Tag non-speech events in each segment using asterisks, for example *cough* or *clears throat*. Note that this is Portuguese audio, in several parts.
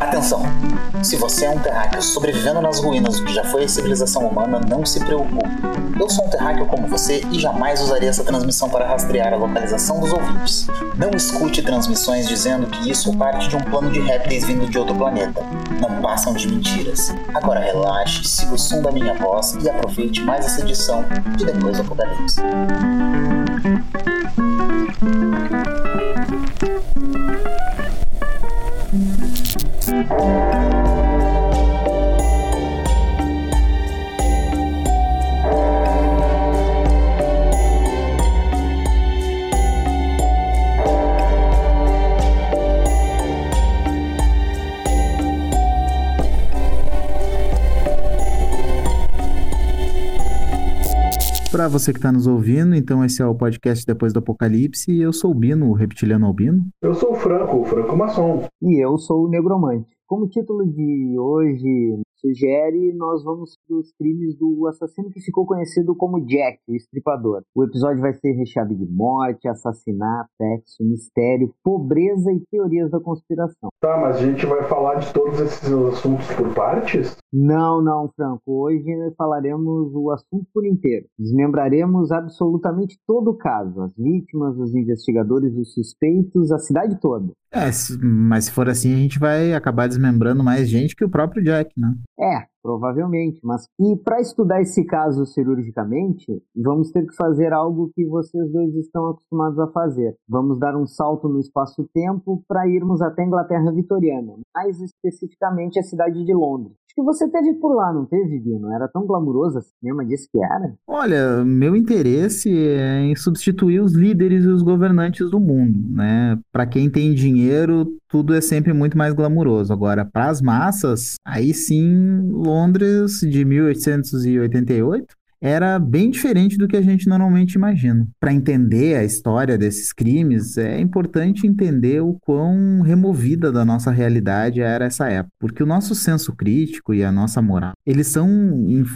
Atenção! Se você é um terráqueo sobrevivendo nas ruínas do que já foi a civilização humana, não se preocupe. Eu sou um terráqueo como você e jamais usaria essa transmissão para rastrear a localização dos ouvintes. Não escute transmissões dizendo que isso é parte de um plano de répteis vindo de outro planeta. Não passam de mentiras. Agora relaxe, siga o som da minha voz e aproveite mais essa edição de Depois do Apocalipse. Para você que está nos ouvindo, então esse é o podcast Depois do Apocalipse e eu sou o Bino, o reptiliano albino. Eu sou o Franco, o Franco Maçom. E eu sou o Negromante. Como o título de hoje sugere, nós vamos para os crimes do assassino que ficou conhecido como Jack, o estripador. O episódio vai ser recheado de morte, assassinato, sexo, mistério, pobreza e teorias da conspiração. Tá, mas a gente vai falar de todos esses assuntos por partes? Não, não, Franco. Hoje falaremos o assunto por inteiro. Desmembraremos absolutamente todo o caso: as vítimas, os investigadores, os suspeitos, a cidade toda. É, mas se for assim, a gente vai acabar desmembrando mais gente que o próprio Jack, né? É, provavelmente. Mas e para estudar esse caso cirurgicamente, vamos ter que fazer algo que vocês dois estão acostumados a fazer. Vamos dar um salto no espaço-tempo para irmos até a Inglaterra vitoriana, mais especificamente a cidade de Londres. Que você teve por lá, não teve, Bino? Era tão glamuroso assim mesmo, disse que era? Olha, meu interesse é em substituir os líderes e os governantes do mundo, né? Para quem tem dinheiro, tudo é sempre muito mais glamuroso. Agora, para as massas, aí sim, Londres de 1888 era bem diferente do que a gente normalmente imagina. Para entender a história desses crimes, é importante entender o quão removida da nossa realidade era essa época, porque o nosso senso crítico e a nossa moral, eles são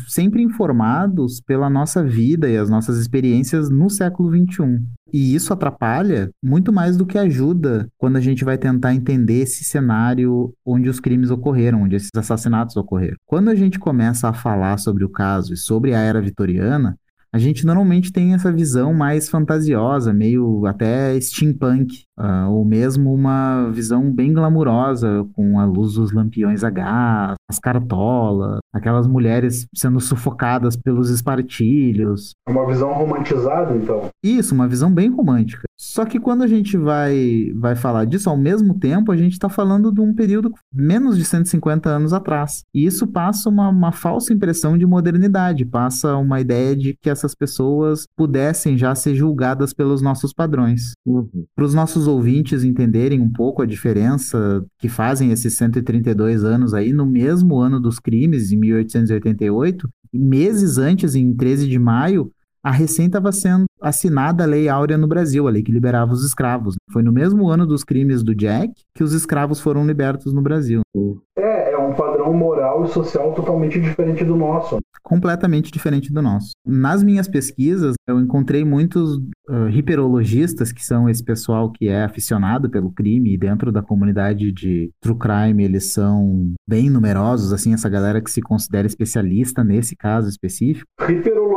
sempre informados pela nossa vida e as nossas experiências no século XXI. E isso atrapalha muito mais do que ajuda quando a gente vai tentar entender esse cenário onde os crimes ocorreram, onde esses assassinatos ocorreram. Quando a gente começa a falar sobre o caso e sobre a era vitoriana, a gente normalmente tem essa visão mais fantasiosa, meio até steampunk, uh, ou mesmo uma visão bem glamurosa, com a luz dos lampiões a gás, as cartolas, aquelas mulheres sendo sufocadas pelos espartilhos. Uma visão romantizada, então. Isso, uma visão bem romântica. Só que quando a gente vai, vai falar disso, ao mesmo tempo, a gente está falando de um período menos de 150 anos atrás. E isso passa uma, uma falsa impressão de modernidade, passa uma ideia de que essas pessoas pudessem já ser julgadas pelos nossos padrões. Uhum. Para os nossos ouvintes entenderem um pouco a diferença que fazem esses 132 anos aí, no mesmo ano dos crimes, em 1888, meses antes, em 13 de maio, a recém estava sendo assinada a Lei Áurea no Brasil, a lei que liberava os escravos. Foi no mesmo ano dos crimes do Jack que os escravos foram libertos no Brasil. É, é um padrão moral e social totalmente diferente do nosso. Completamente diferente do nosso. Nas minhas pesquisas, eu encontrei muitos uh, hiperologistas, que são esse pessoal que é aficionado pelo crime, e dentro da comunidade de true crime eles são bem numerosos, assim, essa galera que se considera especialista nesse caso específico.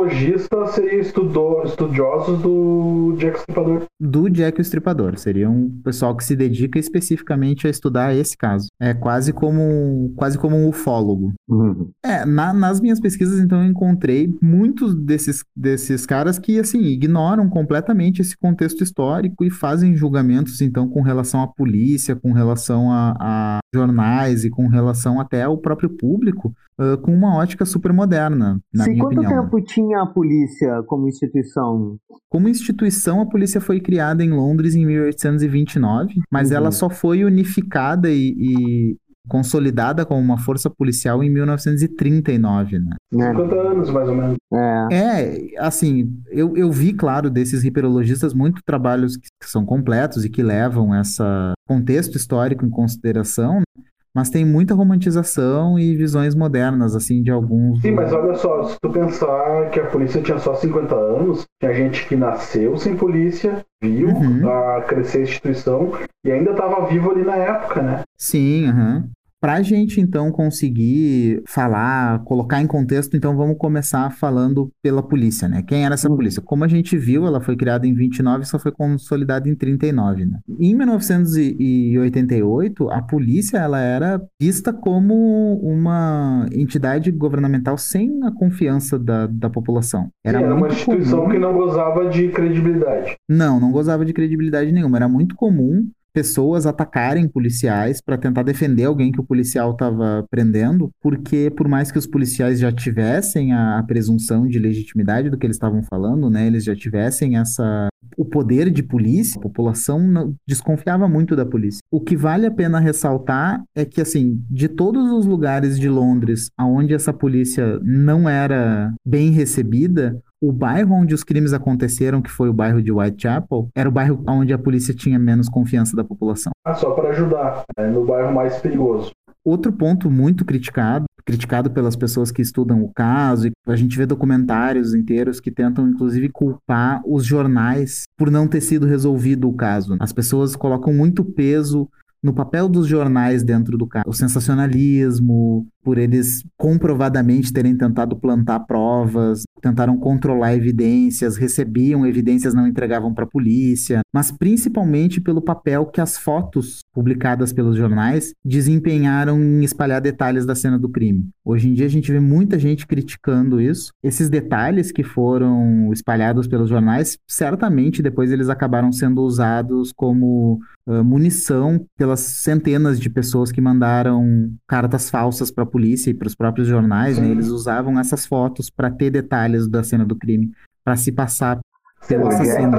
Hiperologista seria estudou, estudiosos do Jack Stripador. Do Jack o Estripador. Seria um pessoal que se dedica especificamente a estudar esse caso. É quase como, quase como um ufólogo. Uhum. É, na- nas minhas pesquisas, então, eu encontrei muitos desses, desses caras que, assim, ignoram completamente esse contexto histórico e fazem julgamentos, então, com relação à polícia, com relação a, a jornais e com relação até ao próprio público, ah, com uma ótica super moderna, na Sim, minha quanto opinião. tempo tinha a polícia como instituição? Como instituição, a polícia foi criada em Londres em 1829, mas Uhum. ela só foi unificada e, e consolidada como uma força policial em 1939, né? Né? 50 anos, mais ou menos. É. É, assim, eu, eu vi, claro, desses hiperologistas muito trabalhos que, que são completos e que levam esse contexto histórico em consideração, mas tem muita romantização e visões modernas, assim, de alguns. Sim, mas olha só, se tu pensar que a polícia tinha só 50 anos, tinha gente que nasceu sem polícia, viu uhum. a crescer a instituição e ainda estava vivo ali na época, né? Sim, aham. Uhum. Para a gente, então, conseguir falar, colocar em contexto, então vamos começar falando pela polícia, né? Quem era essa hum. polícia? Como a gente viu, ela foi criada em 29 e só foi consolidada em 39, né? Em 1988, a polícia, ela era vista como uma entidade governamental sem a confiança da, da população. Era, Sim, era uma instituição comum... que não gozava de credibilidade. Não, não gozava de credibilidade nenhuma. Era muito comum pessoas atacarem policiais para tentar defender alguém que o policial estava prendendo, porque por mais que os policiais já tivessem a, a presunção de legitimidade do que eles estavam falando, né, eles já tivessem essa o poder de polícia, a população não, desconfiava muito da polícia. O que vale a pena ressaltar é que assim, de todos os lugares de Londres aonde essa polícia não era bem recebida, o bairro onde os crimes aconteceram, que foi o bairro de Whitechapel, era o bairro onde a polícia tinha menos confiança da população. Ah, só para ajudar, é no bairro mais perigoso. Outro ponto muito criticado, criticado pelas pessoas que estudam o caso, e a gente vê documentários inteiros que tentam inclusive culpar os jornais por não ter sido resolvido o caso. As pessoas colocam muito peso no papel dos jornais dentro do caso. O sensacionalismo, por eles comprovadamente terem tentado plantar provas, tentaram controlar evidências, recebiam evidências, não entregavam para a polícia, mas principalmente pelo papel que as fotos publicadas pelos jornais desempenharam em espalhar detalhes da cena do crime. Hoje em dia a gente vê muita gente criticando isso. Esses detalhes que foram espalhados pelos jornais, certamente depois eles acabaram sendo usados como uh, munição pelas centenas de pessoas que mandaram cartas falsas para polícia e para os próprios jornais, né, eles usavam essas fotos para ter detalhes da cena do crime, para se passar pelo assassino.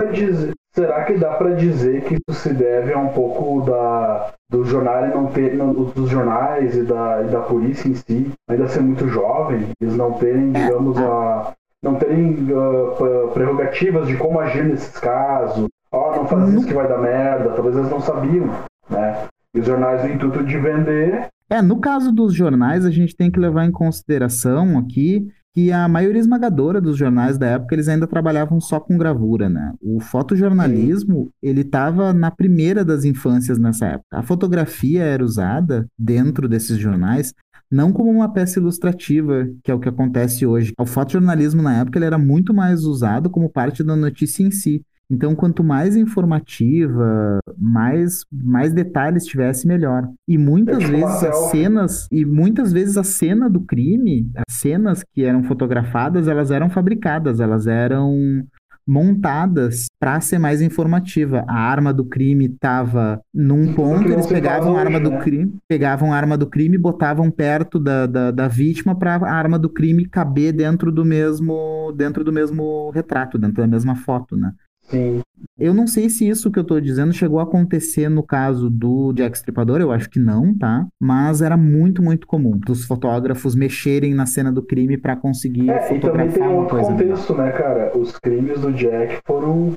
Será que dá para dizer que isso se deve a um pouco da do jornal não ter não, dos jornais e da, e da polícia em si ainda ser muito jovem, eles não terem, é, digamos, é. a não terem uh, prerrogativas de como agir nesses casos. Ó, oh, não faz isso que vai dar merda. Talvez eles não sabiam, né? E os jornais no intuito de vender é, no caso dos jornais, a gente tem que levar em consideração aqui que a maioria esmagadora dos jornais da época eles ainda trabalhavam só com gravura, né? O fotojornalismo, ele estava na primeira das infâncias nessa época. A fotografia era usada dentro desses jornais não como uma peça ilustrativa, que é o que acontece hoje. O fotojornalismo na época ele era muito mais usado como parte da notícia em si. Então, quanto mais informativa, mais, mais detalhes tivesse, melhor. E muitas é vezes as cenas, e muitas vezes a cena do crime, as cenas que eram fotografadas, elas eram fabricadas, elas eram montadas para ser mais informativa. A arma do crime estava num ponto, eles pegavam a arma do né? crime, pegavam a arma do crime e botavam perto da, da, da vítima para a arma do crime caber dentro do mesmo dentro do mesmo retrato, dentro da mesma foto, né? Sim. Eu não sei se isso que eu tô dizendo chegou a acontecer no caso do Jack Stripador, eu acho que não, tá? Mas era muito, muito comum dos fotógrafos mexerem na cena do crime para conseguir é, fotografar e também tem outro contexto, né, cara? Os crimes do Jack foram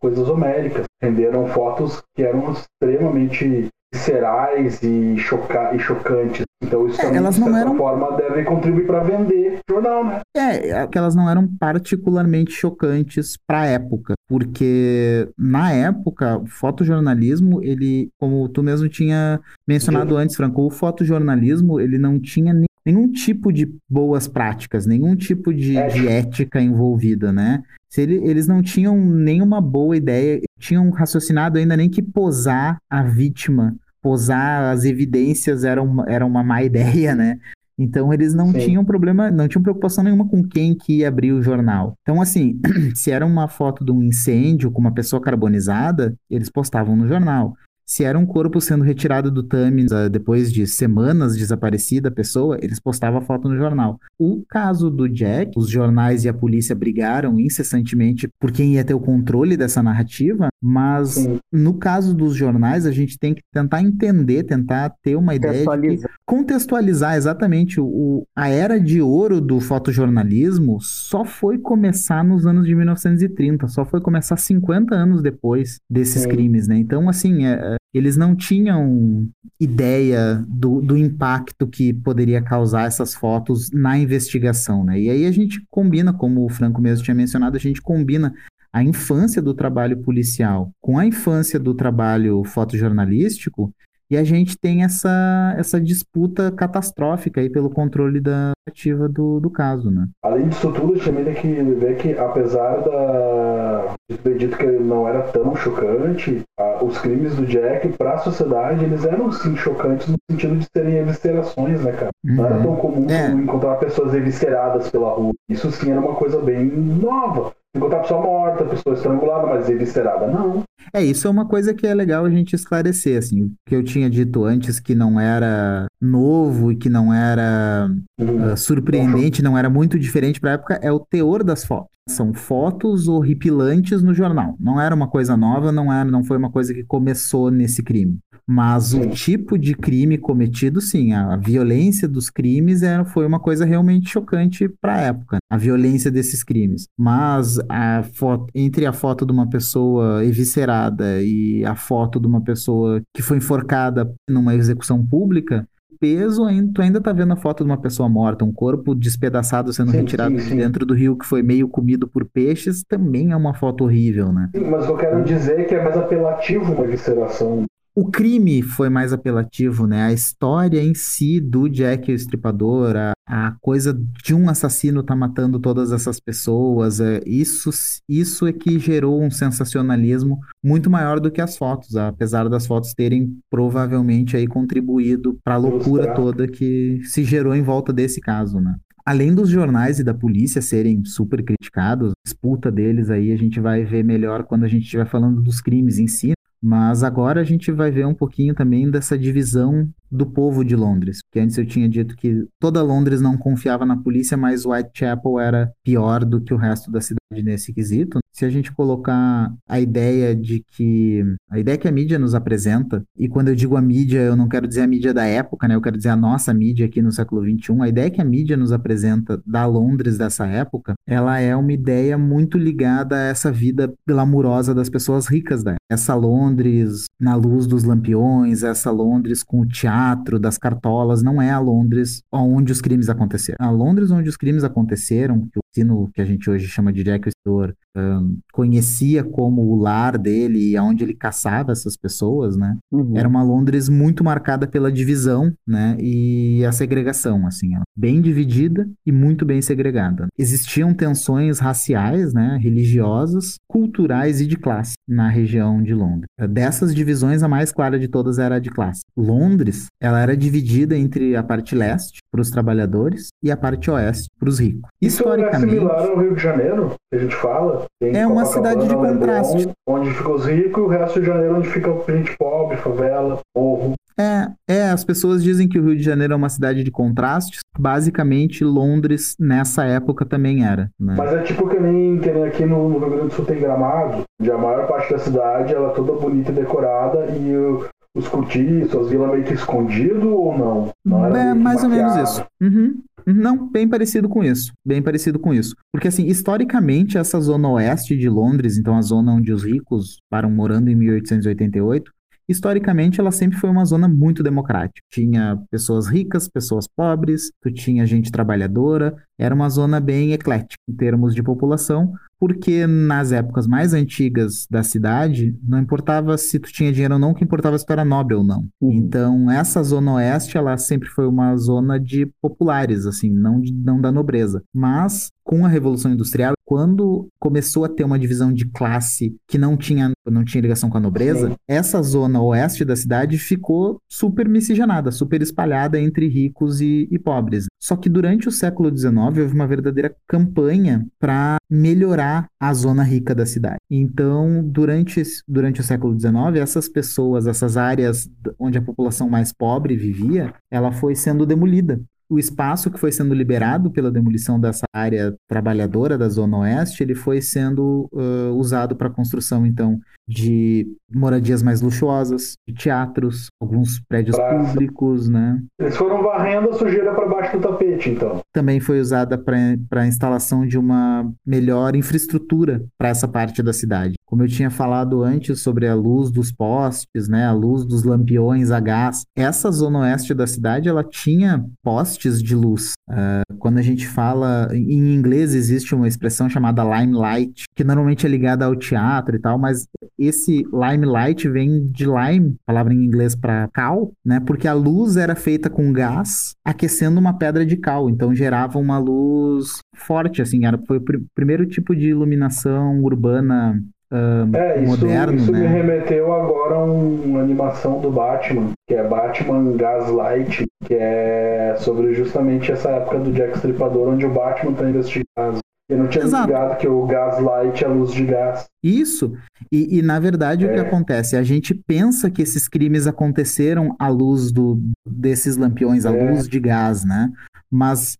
coisas homéricas. Renderam fotos que eram extremamente viscerais e, choca e chocantes. Então isso é, também, elas de certa eram... forma, deve contribuir para vender jornal, né? É, que elas não eram particularmente chocantes para a época, porque na época o fotojornalismo, ele, como tu mesmo tinha mencionado antes, Franco, o fotojornalismo, ele não tinha nem nenhum tipo de boas práticas, nenhum tipo de, de ética envolvida, né? Se ele, eles não tinham nenhuma boa ideia, tinham raciocinado ainda nem que posar a vítima posar as evidências era uma, era uma má *laughs* ideia, né? Então eles não Sim. tinham problema, não tinham preocupação nenhuma com quem que ia abrir o jornal. Então assim, *clears throat* se era uma foto de um incêndio com uma pessoa carbonizada, eles postavam no jornal. Se era um corpo sendo retirado do Thames uh, depois de semanas desaparecida a pessoa, eles postavam a foto no jornal. O caso do Jack, os jornais e a polícia brigaram incessantemente por quem ia ter o controle dessa narrativa, mas Sim. no caso dos jornais, a gente tem que tentar entender, tentar ter uma ideia de contextualizar exatamente o, a era de ouro do fotojornalismo só foi começar nos anos de 1930, só foi começar 50 anos depois desses Sim. crimes, né? Então, assim, é, eles não tinham ideia do, do impacto que poderia causar essas fotos na investigação, né? E aí a gente combina, como o Franco mesmo tinha mencionado, a gente combina a infância do trabalho policial com a infância do trabalho fotojornalístico e a gente tem essa, essa disputa catastrófica aí pelo controle da ativa do, do caso, né? Além disso tudo, a gente também tem que ver que, apesar da... ter dito que não era tão chocante, a, os crimes do Jack, para a sociedade, eles eram, sim, chocantes no sentido de serem eviscerações, né, cara? Uhum. Não era uhum. tão comum é. encontrar pessoas evisceradas pela rua. Isso, sim, era uma coisa bem nova encontrar a pessoa morta, a pessoa estrangulada, mas eviscerada, não. É, isso é uma coisa que é legal a gente esclarecer, assim, o que eu tinha dito antes que não era novo e que não era uh, surpreendente, não era muito diferente para a época, é o teor das fotos. São fotos horripilantes no jornal. Não era uma coisa nova, não era, não foi uma coisa que começou nesse crime. Mas o tipo de crime cometido, sim, a violência dos crimes era, foi uma coisa realmente chocante para a época. A violência desses crimes. Mas a foto, entre a foto de uma pessoa eviscerada e a foto de uma pessoa que foi enforcada numa execução pública, peso, ainda, tu ainda tá vendo a foto de uma pessoa morta, um corpo despedaçado sendo sim, retirado sim, sim. de dentro do rio que foi meio comido por peixes, também é uma foto horrível, né? Sim, mas eu quero dizer é que é mais apelativo uma evisceração. O crime foi mais apelativo, né? A história em si do Jack o Estripador, a, a coisa de um assassino tá matando todas essas pessoas, é, isso, isso é que gerou um sensacionalismo muito maior do que as fotos, apesar das fotos terem provavelmente aí contribuído para a loucura toda que se gerou em volta desse caso, né? Além dos jornais e da polícia serem super criticados, a disputa deles aí a gente vai ver melhor quando a gente estiver falando dos crimes em si, mas agora a gente vai ver um pouquinho também dessa divisão do povo de Londres. Que antes eu tinha dito que toda Londres não confiava na polícia, mas Whitechapel era pior do que o resto da cidade nesse quesito. Se a gente colocar a ideia de que a ideia que a mídia nos apresenta, e quando eu digo a mídia, eu não quero dizer a mídia da época, né? Eu quero dizer a nossa mídia aqui no século XXI. A ideia que a mídia nos apresenta da Londres dessa época, ela é uma ideia muito ligada a essa vida glamurosa das pessoas ricas da época. Essa Londres na luz dos lampiões, essa Londres com o teatro das cartolas, não é a Londres onde os crimes aconteceram. A Londres onde os crimes aconteceram, que o sino que a gente hoje chama de Jack um, conhecia como o lar dele e aonde ele caçava essas pessoas, né? Uhum. Era uma Londres muito marcada pela divisão, né? E a segregação, assim, bem dividida e muito bem segregada. Existiam tensões raciais, né? Religiosas, culturais e de classe na região de Londres. Dessas divisões, a mais clara de todas era a de classe. Londres, ela era dividida entre a parte leste para os trabalhadores e a parte oeste para os ricos. Isso é similar ao Rio de Janeiro, a gente fala. Tem é uma cidade de contraste. onde ficam os ricos e o resto de Janeiro onde fica gente pobre, favela, morro. É, é, as pessoas dizem que o Rio de Janeiro é uma cidade de contrastes. Basicamente, Londres, nessa época, também era. Né? Mas é tipo que nem, que nem aqui no, no Rio Grande do Sul tem gramado, onde a maior parte da cidade ela é toda bonita e decorada e o, os cortiços, as vilas meio que escondido ou não? não é mais ou menos isso. Uhum. Não, bem parecido com isso. Bem parecido com isso. Porque, assim, historicamente, essa zona oeste de Londres, então a zona onde os ricos param morando em 1888, historicamente ela sempre foi uma zona muito democrática. Tinha pessoas ricas, pessoas pobres, tu tinha gente trabalhadora, era uma zona bem eclética em termos de população, porque nas épocas mais antigas da cidade, não importava se tu tinha dinheiro ou não, o que importava se tu era nobre ou não. Uhum. Então, essa zona oeste, ela sempre foi uma zona de populares, assim, não, de, não da nobreza. Mas, com a Revolução Industrial, quando começou a ter uma divisão de classe que não tinha, não tinha ligação com a nobreza, Sim. essa zona oeste da cidade ficou super miscigenada, super espalhada entre ricos e, e pobres. Só que durante o século XIX houve uma verdadeira campanha para melhorar a zona rica da cidade. Então, durante, durante o século XIX, essas pessoas, essas áreas onde a população mais pobre vivia, ela foi sendo demolida o espaço que foi sendo liberado pela demolição dessa área trabalhadora da Zona Oeste, ele foi sendo uh, usado para a construção, então, de moradias mais luxuosas, de teatros, alguns prédios Praça. públicos, né? Eles foram varrendo a sujeira para baixo do tapete, então. Também foi usada para a instalação de uma melhor infraestrutura para essa parte da cidade como eu tinha falado antes sobre a luz dos postes, né, a luz dos lampiões a gás, essa zona oeste da cidade ela tinha postes de luz. Uh, quando a gente fala em inglês existe uma expressão chamada limelight, que normalmente é ligada ao teatro e tal, mas esse limelight vem de lime, palavra em inglês para cal, né? Porque a luz era feita com gás aquecendo uma pedra de cal, então gerava uma luz forte, assim, era, foi o pr primeiro tipo de iluminação urbana uh, é, moderno, isso, isso né? me remeteu agora a uma animação do Batman, que é Batman Gaslight, que é sobre justamente essa época do Jack Stripador, onde o Batman está investigando. Eu não tinha Exato. ligado que o gaslight é luz de gás. Isso. E, e, na verdade, o que É. acontece? A gente pensa que esses crimes aconteceram à luz do, desses lampiões, à É. luz de gás, né? Mas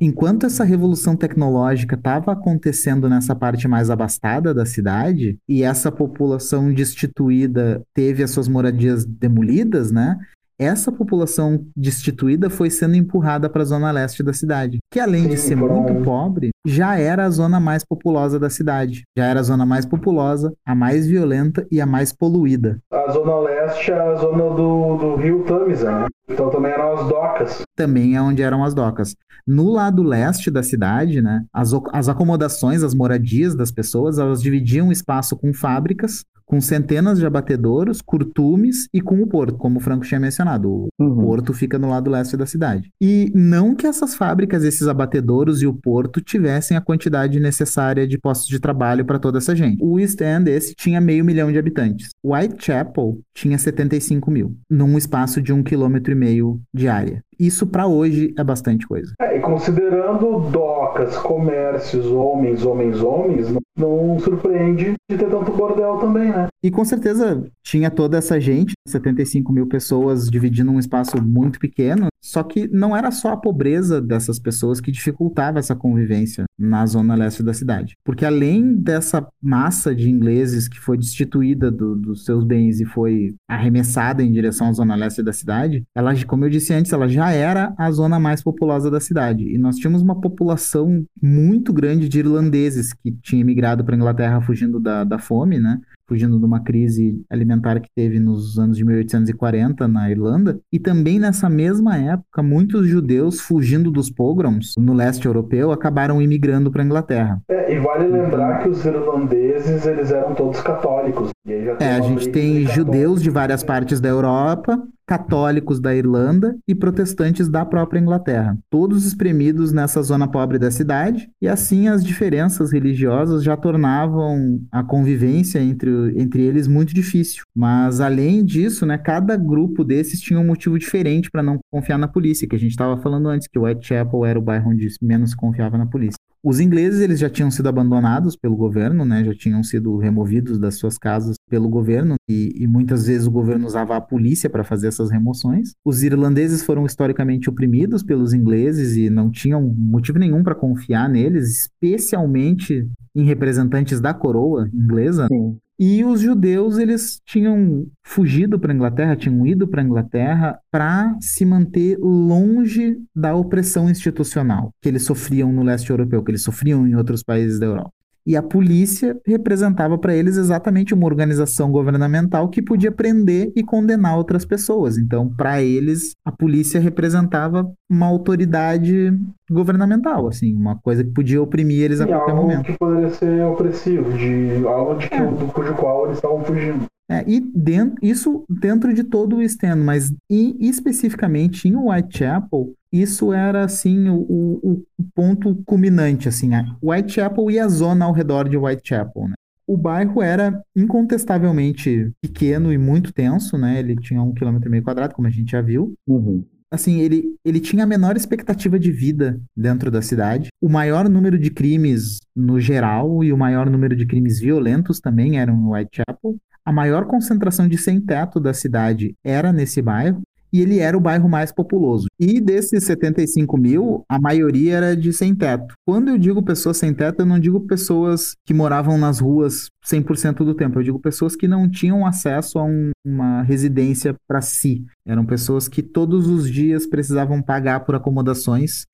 enquanto essa revolução tecnológica estava acontecendo nessa parte mais abastada da cidade, e essa população destituída teve as suas moradias demolidas, né? Essa população destituída foi sendo empurrada para a zona leste da cidade, que além de ser muito pobre, já era a zona mais populosa da cidade. Já era a zona mais populosa, a mais violenta e a mais poluída. A zona leste é a zona do, do rio Tamisa, né? Então também eram as docas. também é onde eram as docas. No lado leste da cidade, né, as, as acomodações, as moradias das pessoas, elas dividiam o espaço com fábricas, com centenas de abatedouros, curtumes e com o porto, como o Franco tinha mencionado. O Uhum. porto fica no lado leste da cidade. E não que essas fábricas, esses abatedouros e o porto tivessem a quantidade necessária de postos de trabalho para toda essa gente. O East End, esse, tinha meio milhão de habitantes. Whitechapel tinha 75 mil, num espaço de um quilômetro e meio de área. Isso para hoje é bastante coisa. É, e considerando docas, comércios, homens, homens, homens, não, não surpreende de ter tanto bordel também, né? E com certeza tinha toda essa gente, 75 mil pessoas dividindo um espaço muito pequeno, só que não era só a pobreza dessas pessoas que dificultava essa convivência na zona leste da cidade. Porque além dessa massa de ingleses que foi destituída do- dos seus bens e foi arremessada em direção à zona leste da cidade, ela, como eu disse antes, ela já era a zona mais populosa da cidade. E nós tínhamos uma população muito grande de irlandeses que tinha migrado para a Inglaterra fugindo da, da fome, né? Fugindo de uma crise alimentar que teve nos anos de 1840 na Irlanda, e também nessa mesma época, muitos judeus fugindo dos pogroms no leste europeu acabaram imigrando para a Inglaterra. É, e vale lembrar que os irlandeses, eles eram todos católicos. E É, a gente tem judeus de várias partes da Europa, católicos da Irlanda e protestantes da própria Inglaterra, todos espremidos nessa zona pobre da cidade, e assim as diferenças religiosas já tornavam a convivência entre, entre eles muito difícil. Mas além disso, né, cada grupo desses tinha um motivo diferente para não confiar na polícia, que a gente estava falando antes, que Whitechapel era o bairro onde menos confiava na polícia. Os ingleses eles já tinham sido abandonados pelo governo, né? Já tinham sido removidos das suas casas pelo governo e, e muitas vezes o governo usava a polícia para fazer essas remoções. Os irlandeses foram historicamente oprimidos pelos ingleses e não tinham motivo nenhum para confiar neles, especialmente em representantes da coroa inglesa. Sim. E os judeus, eles tinham fugido para a Inglaterra, tinham ido para a Inglaterra para se manter longe da opressão institucional que eles sofriam no leste europeu, que eles sofriam em outros países da Europa. E a polícia representava para eles exatamente uma organização governamental que podia prender e condenar outras pessoas. Então, para eles, a polícia representava uma autoridade governamental, assim, uma coisa que podia oprimir eles a Sim, qualquer algo momento. que poderia ser opressivo, de algo de que, É. do cujo qual eles estavam fugindo. É, e dentro, isso dentro de todo o East End, mas e, especificamente em Whitechapel, isso era assim o, o, o ponto culminante, assim, Whitechapel e a zona ao redor de Whitechapel, né? O bairro era incontestavelmente pequeno e muito tenso, né? Ele tinha um quilômetro e meio quadrado, como a gente já viu. Uhum. Assim, ele, ele tinha a menor expectativa de vida dentro da cidade. O maior número de crimes no geral e o maior número de crimes violentos também eram em Whitechapel. A maior concentração de sem-teto da cidade era nesse bairro. E ele era o bairro mais populoso. E desses 75 mil, a maioria era de sem-teto. Quando eu digo pessoas sem-teto, eu não digo pessoas que moravam nas ruas 100% do tempo. Eu digo pessoas que não tinham acesso a um- uma residência para si. Eram pessoas que todos os dias precisavam pagar por acomodações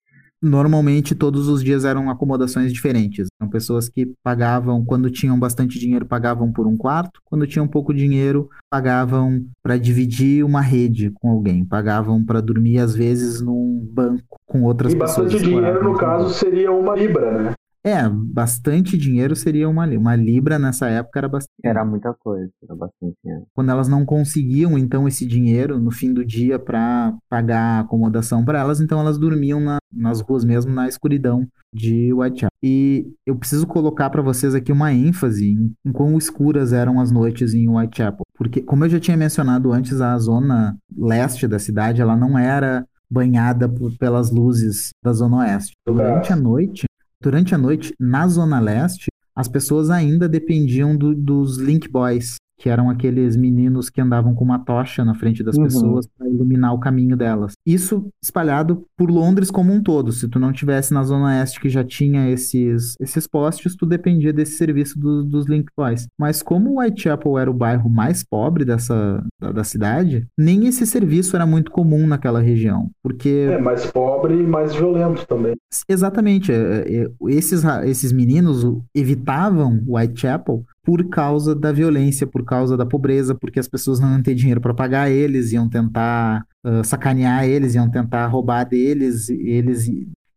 normalmente todos os dias eram acomodações diferentes. São pessoas que pagavam, quando tinham bastante dinheiro, pagavam por um quarto, quando tinham pouco dinheiro, pagavam para dividir uma rede com alguém, pagavam para dormir às vezes num banco com outras e pessoas. E bastante dinheiro, no caso, seria uma libra, né? É, bastante dinheiro seria uma, uma libra nessa época era bastante. Era muita coisa, era bastante dinheiro. Quando elas não conseguiam então esse dinheiro no fim do dia para pagar a acomodação para elas, então elas dormiam na, nas ruas mesmo na escuridão de Whitechapel. E eu preciso colocar para vocês aqui uma ênfase em, em quão escuras eram as noites em Whitechapel, porque como eu já tinha mencionado antes, a zona leste da cidade ela não era banhada por, pelas luzes da zona oeste. Durante a noite Durante a noite, na Zona Leste, as pessoas ainda dependiam do, dos Link Boys, que eram aqueles meninos que andavam com uma tocha na frente das uhum. pessoas para iluminar o caminho delas. Isso espalhado por Londres como um todo. Se tu não tivesse na zona oeste que já tinha esses esses postes, tu dependia desse serviço do, dos Link Boys. Mas como Whitechapel era o bairro mais pobre dessa da, da, cidade, nem esse serviço era muito comum naquela região, porque é mais pobre e mais violento também. Exatamente. É, é, esses esses meninos evitavam Whitechapel por causa da violência, por causa da pobreza, porque as pessoas não iam ter dinheiro para pagar eles, iam tentar uh, sacanear eles, iam tentar roubar deles, eles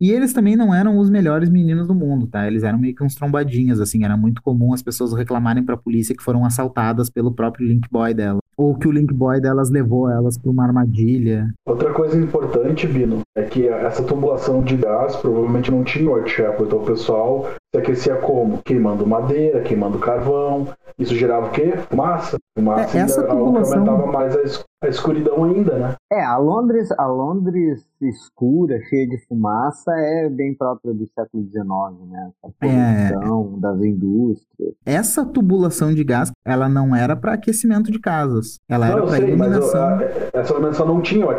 e eles também não eram os melhores meninos do mundo, tá? Eles eram meio que uns trombadinhos, assim, era muito comum as pessoas reclamarem para a polícia que foram assaltadas pelo próprio Link Boy dela ou que o Link Boy delas levou elas para uma armadilha. Outra coisa importante, Bino, é que essa tubulação de gás provavelmente não tinha Whitechapel, então o pessoal se aquecia como? Queimando madeira, queimando carvão. Isso gerava o quê? Fumaça. Fumaça é, essa ainda, tubulação... aumentava mais a, a escuridão ainda, né? É, a Londres, a Londres escura, cheia de fumaça, é bem própria do século XIX, né? A é. poluição é... das indústrias. Essa tubulação de gás, ela não era para aquecimento de casas. Ela não, era para iluminação. Mas a, essa iluminação não tinha o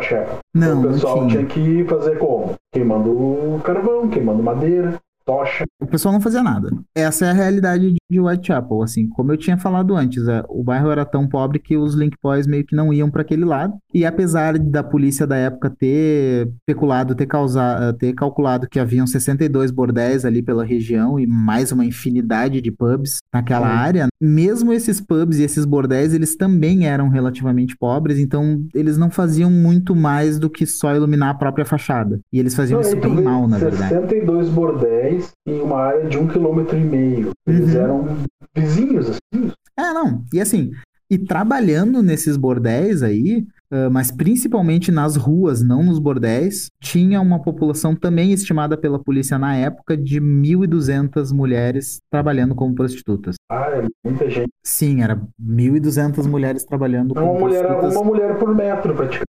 Não, então, o pessoal não tinha. tinha que fazer como? Queimando carvão, queimando madeira tocha. O pessoal não fazia nada. Essa é a realidade de Whitechapel. Assim, como eu tinha falado antes, é, o bairro era tão pobre que os Link Boys meio que não iam para aquele lado. E apesar da polícia da época ter peculado, ter, causado, ter calculado que haviam 62 bordéis ali pela região e mais uma infinidade de pubs naquela Sim. área, mesmo esses pubs e esses bordéis, eles também eram relativamente pobres, então eles não faziam muito mais do que só iluminar a própria fachada. E eles faziam não, isso bem mal, na 62 verdade. 62 bordéis em uma área de um quilômetro e meio. Eles uhum. eram vizinhos, assim. É, não. E assim, e trabalhando nesses bordéis aí, uh, mas principalmente nas ruas, não nos bordéis, tinha uma população também estimada pela polícia na época de 1.200 mulheres trabalhando como prostitutas. Ah, é muita gente. Sim, era 1.200 mulheres trabalhando como uma prostitutas. Mulher, uma mulher por metro, praticamente.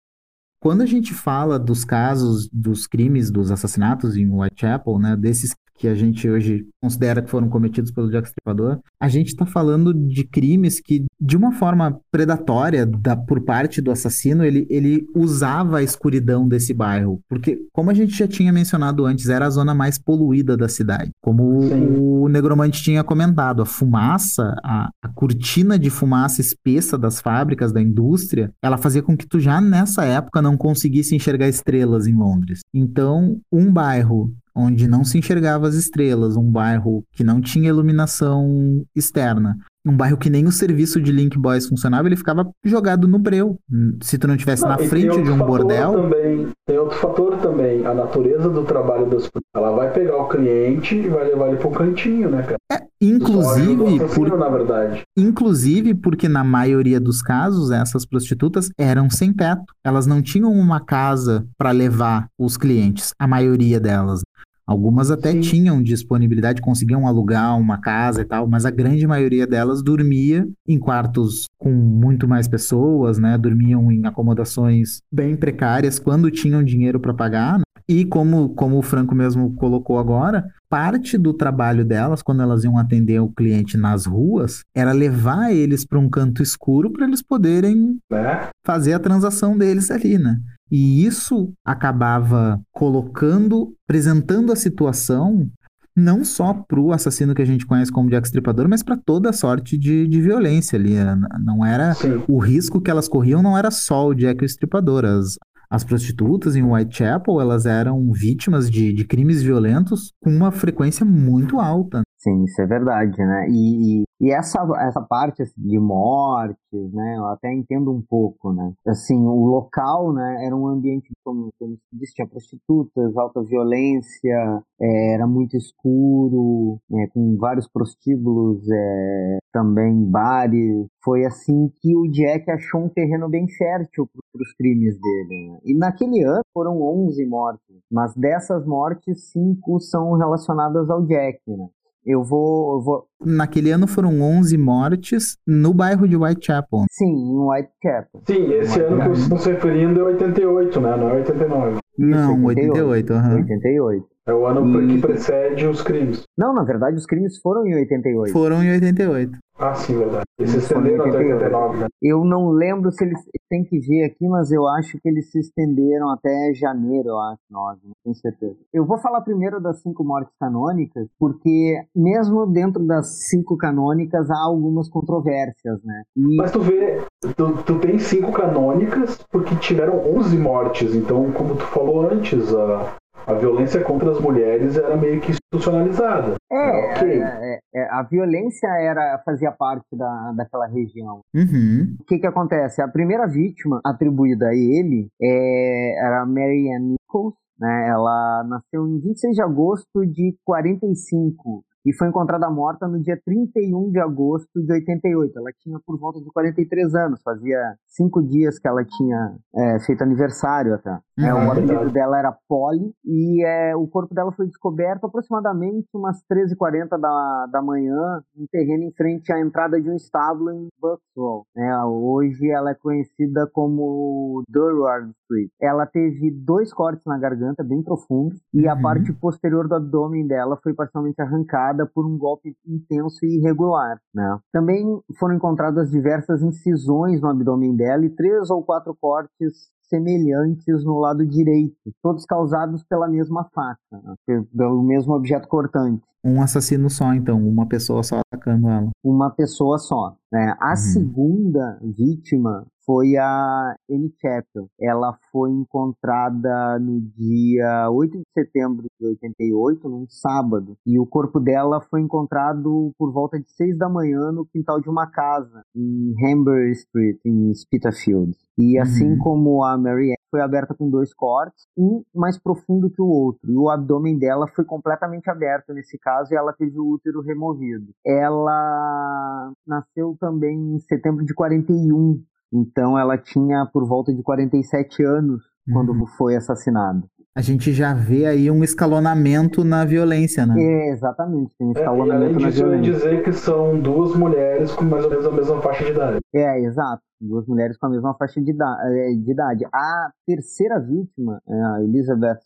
Quando a gente fala dos casos, dos crimes, dos assassinatos em Whitechapel, né, desses que a gente hoje considera que foram cometidos pelo Jack Stripador, a gente está falando de crimes que, de uma forma predatória da, por parte do assassino, ele, ele usava a escuridão desse bairro. Porque, como a gente já tinha mencionado antes, era a zona mais poluída da cidade. Como Sim. o Negromante tinha comentado, a fumaça, a, a cortina de fumaça espessa das fábricas, da indústria, ela fazia com que tu já nessa época não conseguisse enxergar estrelas em Londres. Então, um bairro onde não se enxergava as estrelas, um bairro que não tinha iluminação externa, um bairro que nem o serviço de Link Boys funcionava, ele ficava jogado no breu. Se tu não estivesse na frente de um bordel. Também, tem outro fator também, a natureza do trabalho das ela vai pegar o cliente e vai levar ele para um cantinho, né, cara? É, inclusive, por, na verdade. inclusive porque na maioria dos casos essas prostitutas eram sem teto. Elas não tinham uma casa para levar os clientes, a maioria delas. Algumas até Sim. tinham disponibilidade, conseguiam alugar uma casa e tal, mas a grande maioria delas dormia em quartos com muito mais pessoas, né? Dormiam em acomodações bem precárias quando tinham dinheiro para pagar. Né? E como, como o Franco mesmo colocou agora, parte do trabalho delas, quando elas iam atender o cliente nas ruas, era levar eles para um canto escuro para eles poderem é. fazer a transação deles ali, né? E isso acabava colocando, apresentando a situação não só para o assassino que a gente conhece como Jack Stripador, mas para toda sorte de, de violência ali. Não era Sim. o risco que elas corriam, não era só o Jack Stripador. As, as prostitutas em Whitechapel, elas eram vítimas de, de crimes violentos com uma frequência muito alta. Sim, isso é verdade, né? E, e essa, essa parte assim, de mortes, né? Eu até entendo um pouco, né? Assim, o local, né? Era um ambiente, como, como se disse, tinha prostitutas, alta violência, é, era muito escuro, é, com vários prostíbulos, é, também bares. Foi assim que o Jack achou um terreno bem fértil para os crimes dele. Né? E naquele ano foram 11 mortes, mas dessas mortes, cinco são relacionadas ao Jack, né? Eu vou, eu vou. Naquele ano foram 11 mortes no bairro de Whitechapel. Sim, em Whitechapel. Sim, esse ano que vocês estão se referindo é 88, né? Não é 89. Não, 88. 88. Uhum. 88. É o ano e... que precede os crimes. Não, na verdade, os crimes foram em 88. Foram em 88. Ah, sim, verdade. Eles se estenderam até 89, né? Eu não lembro se eles. Tem que ver aqui, mas eu acho que eles se estenderam até janeiro, eu acho, 9, não tenho certeza. Eu vou falar primeiro das cinco mortes canônicas, porque mesmo dentro das cinco canônicas há algumas controvérsias, né? E... Mas tu vê, tu, tu tem cinco canônicas porque tiveram 11 mortes, então, como tu falou antes, a, a violência contra as mulheres era meio que institucionalizada. É, okay. é, é, a violência era fazia parte da, daquela região. Uhum. O que que acontece? A primeira vítima atribuída a ele é, era Mary Ann Nichols, né? Ela nasceu em 26 de agosto de 45 e foi encontrada morta no dia 31 de agosto de 88. Ela tinha por volta de 43 anos, fazia cinco dias que ela tinha é, feito aniversário até. Uhum. É, o apelido dela era Polly e é, o corpo dela foi descoberto aproximadamente umas 13h40 da, da manhã em terreno em frente à entrada de um estábulo em Buxwell. É, hoje ela é conhecida como Durward Street. Ela teve dois cortes na garganta bem profundos e uhum. a parte posterior do abdômen dela foi parcialmente arrancada por um golpe intenso e irregular. Né? Também foram encontradas diversas incisões no abdômen dela e três ou quatro cortes semelhantes no lado direito, todos causados pela mesma faca, né? pelo mesmo objeto cortante. Um assassino só, então, uma pessoa só atacando ela. Uma pessoa só. Né? A uhum. segunda vítima foi a Annie Chapel. Ela foi encontrada no dia 8 de setembro de 88, num sábado, e o corpo dela foi encontrado por volta de 6 da manhã no quintal de uma casa em Hamber Street, em Spitalfields. E assim uhum. como a Mary Ann foi aberta com dois cortes, um mais profundo que o outro. E o abdômen dela foi completamente aberto nesse caso e ela teve o útero removido. Ela nasceu também em setembro de 41, então ela tinha por volta de 47 anos quando uhum. foi assassinada. A gente já vê aí um escalonamento na violência, né? É, exatamente, tem um escalonamento é, e além disso, na violência. dizer que são duas mulheres com mais ou menos a mesma faixa de idade. É, exato. Duas mulheres com a mesma faixa de, é, idade. A terceira vítima, é a Elizabeth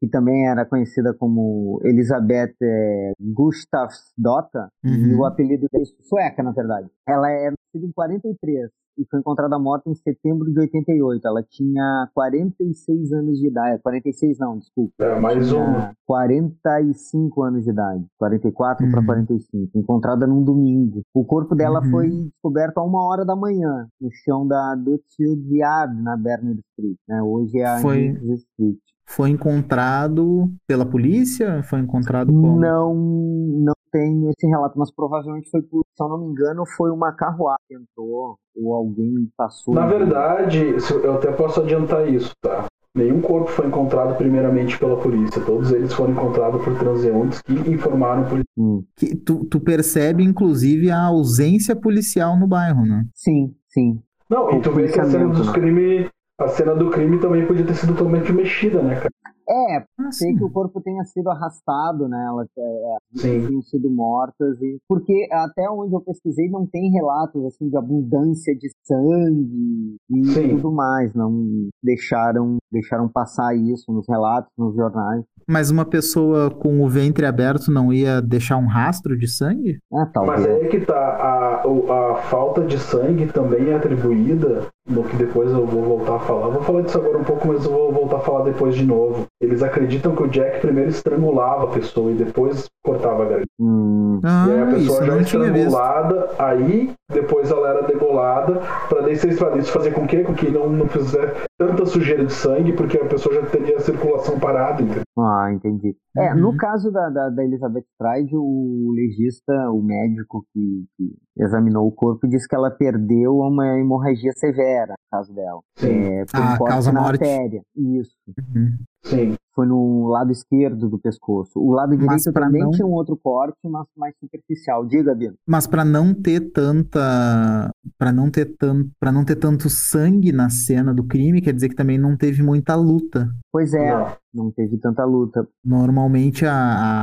Que também era conhecida como Elizabeth é, Gustafsdotter, uhum. e o apelido dela é sueca, na verdade. Ela é nascida em 43 e foi encontrada morta em setembro de 88. Ela tinha 46 anos de idade. 46 não, desculpa. É, mais uma. 45 anos de idade. 44 uhum. para 45. Encontrada num domingo. O corpo dela uhum. foi descoberto a uma hora da manhã, no chão da Dutfield Yard, na Bernard Street. Né? Hoje é a foi... Street. Foi encontrado pela polícia? Foi encontrado como? Não, não tem esse relato, mas provavelmente foi por, se eu não me engano, foi uma carruagem que entrou ou alguém passou. Na verdade, eu até posso adiantar isso, tá? Nenhum corpo foi encontrado primeiramente pela polícia. Todos eles foram encontrados por transeuntes que informaram a polícia. Hum. Que tu, tu percebe, inclusive, a ausência policial no bairro, né? Sim, sim. Não, e tu vê que a cena dos crimes a cena do crime também podia ter sido totalmente mexida, né, cara? É, ah, sei que o corpo tenha sido arrastado, né? Elas é, tenham sido mortas. E, porque até onde eu pesquisei não tem relatos assim de abundância de sangue e Sim. tudo mais. Não deixaram, deixaram passar isso nos relatos, nos jornais. Mas uma pessoa com o ventre aberto não ia deixar um rastro de sangue? Ah, talvez. Mas é que tá, a, a falta de sangue também é atribuída no que depois eu vou voltar a falar. Vou falar disso agora um pouco, mas eu vou voltar a falar depois de novo. Eles acreditam que o Jack primeiro estrangulava a pessoa e depois cortava a garganta. Hum. Ah, e aí a pessoa já estrangulada, aí depois ela era degolada, pra daí ser estrada. Isso fazer com que, com que não, não fizesse tanta sujeira de sangue, porque a pessoa já teria a circulação parada, entendeu? Ah, entendi. É, Uhum. no caso da, da, da Elizabeth Stride, o legista, o médico que, que examinou o corpo, disse que ela perdeu uma hemorragia severa, no caso dela. Sim. É, foi Ah, um corte causa na morte. artéria. Isso. Uhum. Sim. Foi no lado esquerdo do pescoço. O lado direito pra também não- tinha um outro corte, mas mais superficial. Diga, Bino. Mas para não ter tanta, para não ter tanto, para não ter tanto sangue na cena do crime, quer dizer que também não teve muita luta. Pois é, Não. não teve tanta luta. Normalmente a,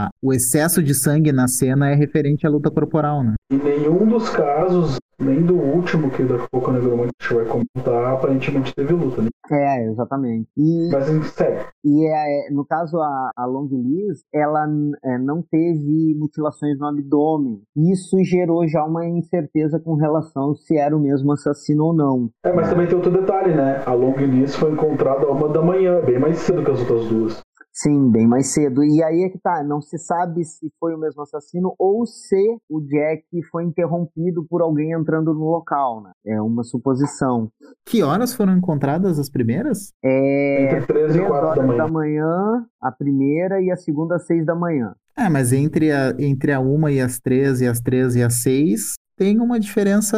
a- o excesso de sangue na cena é referente à luta corporal, né? Em nenhum dos casos, nem do último, que daqui a pouco o Negromante vai comentar, aparentemente teve luta. Né? É, exatamente. E, Mas em segue. e é, no caso, a, a Long Liz, ela é, não teve mutilações no abdômen. Isso gerou já uma incerteza com relação se era o mesmo assassino ou não. É, mas também tem outro detalhe, né? A Long Liz foi encontrada a uma da manhã, bem mais cedo que as outras duas. Sim, bem mais cedo. E aí é que tá, não se sabe se foi o mesmo assassino ou se o Jack foi interrompido por alguém entrando no local, né? É uma suposição. Que horas foram encontradas as primeiras? É Entre 13 e 3 4 da horas manhã. da manhã, a primeira, e a segunda às 6 da manhã. É, mas entre a, entre a uma e as três e as três e as seis tem uma diferença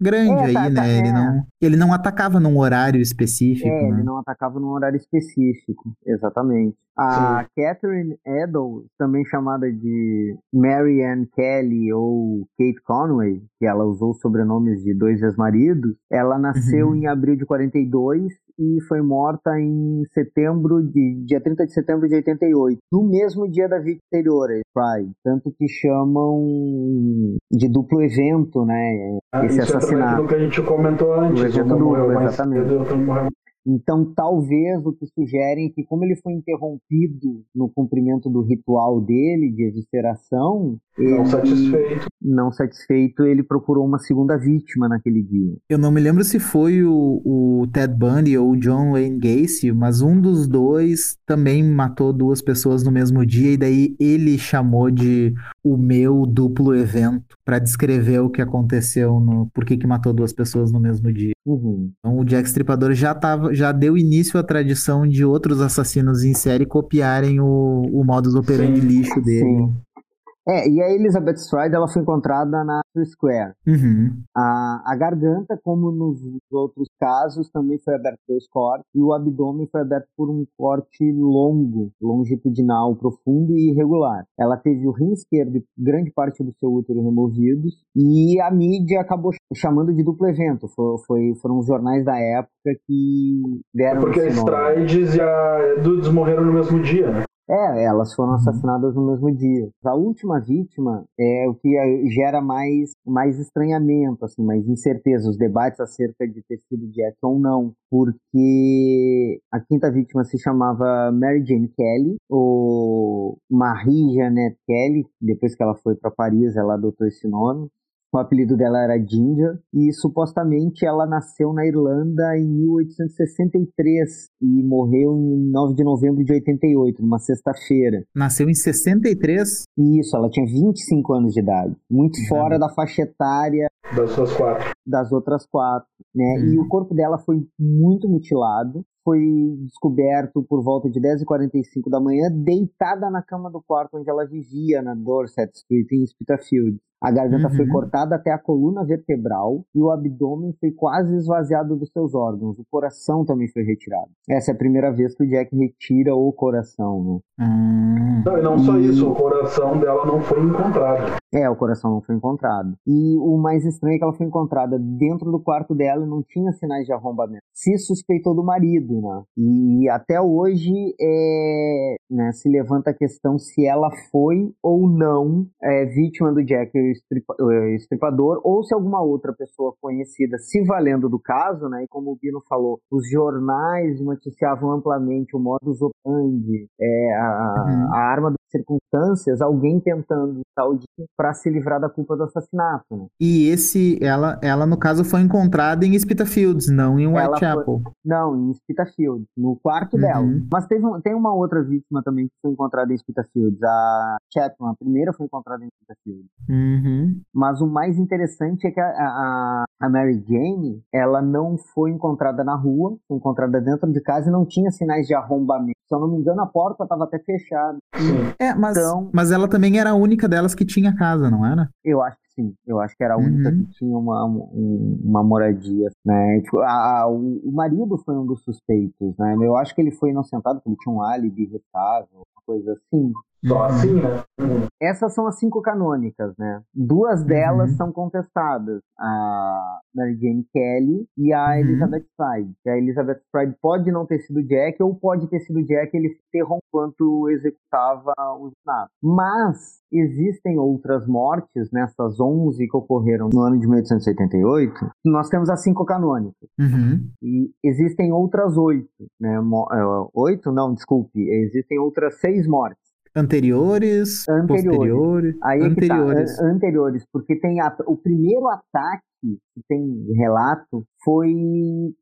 grande É, aí, tá, tá, né? Ele é. não, ele não atacava num horário específico, É, né? ele não atacava num horário específico, exatamente. A Catherine Edel, também chamada de Mary Ann Kelly ou Kate Conway, que ela usou os sobrenomes de dois ex-maridos, ela nasceu Uhum. em abril de 42 e foi morta em setembro de dia 30 de setembro de 88, no mesmo dia da vítima anterior, Pride, tanto que chamam de duplo evento, né? Ah, Esse isso entra assassinato. naquilo que a gente comentou antes. O evento duplo, exatamente. Então, talvez o que sugerem é que, como ele foi interrompido no cumprimento do ritual dele de evisceração, não satisfeito. não satisfeito, ele procurou uma segunda vítima naquele dia. Eu não me lembro se foi o, o Ted Bundy ou o John Wayne Gacy, mas um dos dois também matou duas pessoas no mesmo dia, e daí ele chamou de o meu duplo evento para descrever o que aconteceu no por que que matou duas pessoas no mesmo dia. Uhum. Então o Jack Stripador já tava, já deu início à tradição de outros assassinos em série copiarem o, o modus operandi Sim. lixo dele. Sim. É, e a Elizabeth Stride ela foi encontrada na Square. Uhum. A, a garganta, como nos outros casos, também foi aberta por dois cortes, e o abdômen foi aberto por um corte longo, longitudinal, profundo e irregular. Ela teve o rim esquerdo e grande parte do seu útero removidos, e a mídia acabou ch- chamando de duplo evento. Foi, foi- foram os jornais da época que deram Porque a. Strides e a Dudes morreram no mesmo dia, né? É, elas foram assassinadas no mesmo dia. A última vítima é o que eh, gera mais, mais estranhamento, assim, mais incerteza, os debates acerca de ter sido Jack ou não, porque a quinta vítima se chamava Mary Jane Kelly, ou Marie Jeanette Kelly, depois que ela foi para Paris, ela adotou esse nome. O apelido dela era Ginger e supostamente ela nasceu na Irlanda em 1863 e morreu em 9 de novembro de 88, numa sexta-feira. Nasceu em 63. Isso, ela tinha 25 anos de idade, muito Uhum. fora da faixa etária Das suas quatro. das outras quatro, né? Uhum. E o corpo dela foi muito mutilado, foi descoberto por volta de 10h45 da manhã, deitada na cama do quarto onde ela vivia, na Dorset Street, em Spitalfields. A garganta foi Uhum. cortada até a coluna vertebral e o abdômen foi quase esvaziado dos seus órgãos. O coração também foi retirado. Essa é a primeira vez que o Jack retira o coração, né? Hum. Não, e não só isso, o coração dela não foi encontrado. É, o coração não foi encontrado. E o mais estranho é que ela foi encontrada dentro do quarto dela e não tinha sinais de arrombamento. Se suspeitou do marido, né? E até hoje é, né, se levanta a questão se ela foi ou não é, vítima do Jack o estripa- o estripador ou se alguma outra pessoa conhecida se valendo do caso, né? E como o Bino falou, os jornais noticiavam amplamente o modus operandi, é, a, Uhum. a arma do circunstâncias alguém tentando tal para se livrar da culpa do assassinato. Né? E esse, ela, ela no caso foi encontrada em Spitalfields, não em Whitechapel. Não, em Spitalfields, no quarto uhum. dela. Mas teve, tem uma outra vítima também que foi encontrada em Spitalfields, a Chapman, a primeira foi encontrada em Spitalfields. Uhum. Mas o mais interessante é que a, a, a Mary Jane, ela não foi encontrada na rua, foi encontrada dentro de casa e não tinha sinais de arrombamento. Se eu não me engano, a porta estava até fechada. É, mas, então, mas ela também era a única delas que tinha casa, não era? Eu acho que sim. Eu acho que era a única uhum. que tinha uma, uma moradia, né? Tipo, a, a, o marido foi um dos suspeitos, né? Eu acho que ele foi inocentado porque ele tinha um álibi restável, uma coisa assim. Só assim, né? Essas são as cinco canônicas, né? Duas delas uhum. são contestadas, a Mary Jane Kelly e a uhum. Elizabeth Stride. A Elizabeth Stride pode não ter sido Jack ou pode ter sido Jack ele interrompeu enquanto executava o assassinato. Mas existem outras mortes nessas 11 que ocorreram no ano de 1888. Nós temos as cinco canônicas. Uhum. E existem outras oito, né? É, oito? Não, desculpe. Existem outras seis mortes. Anteriores, anteriores. posteriores, Aí é anteriores. Tá, anteriores, porque tem a, o primeiro ataque que tem relato foi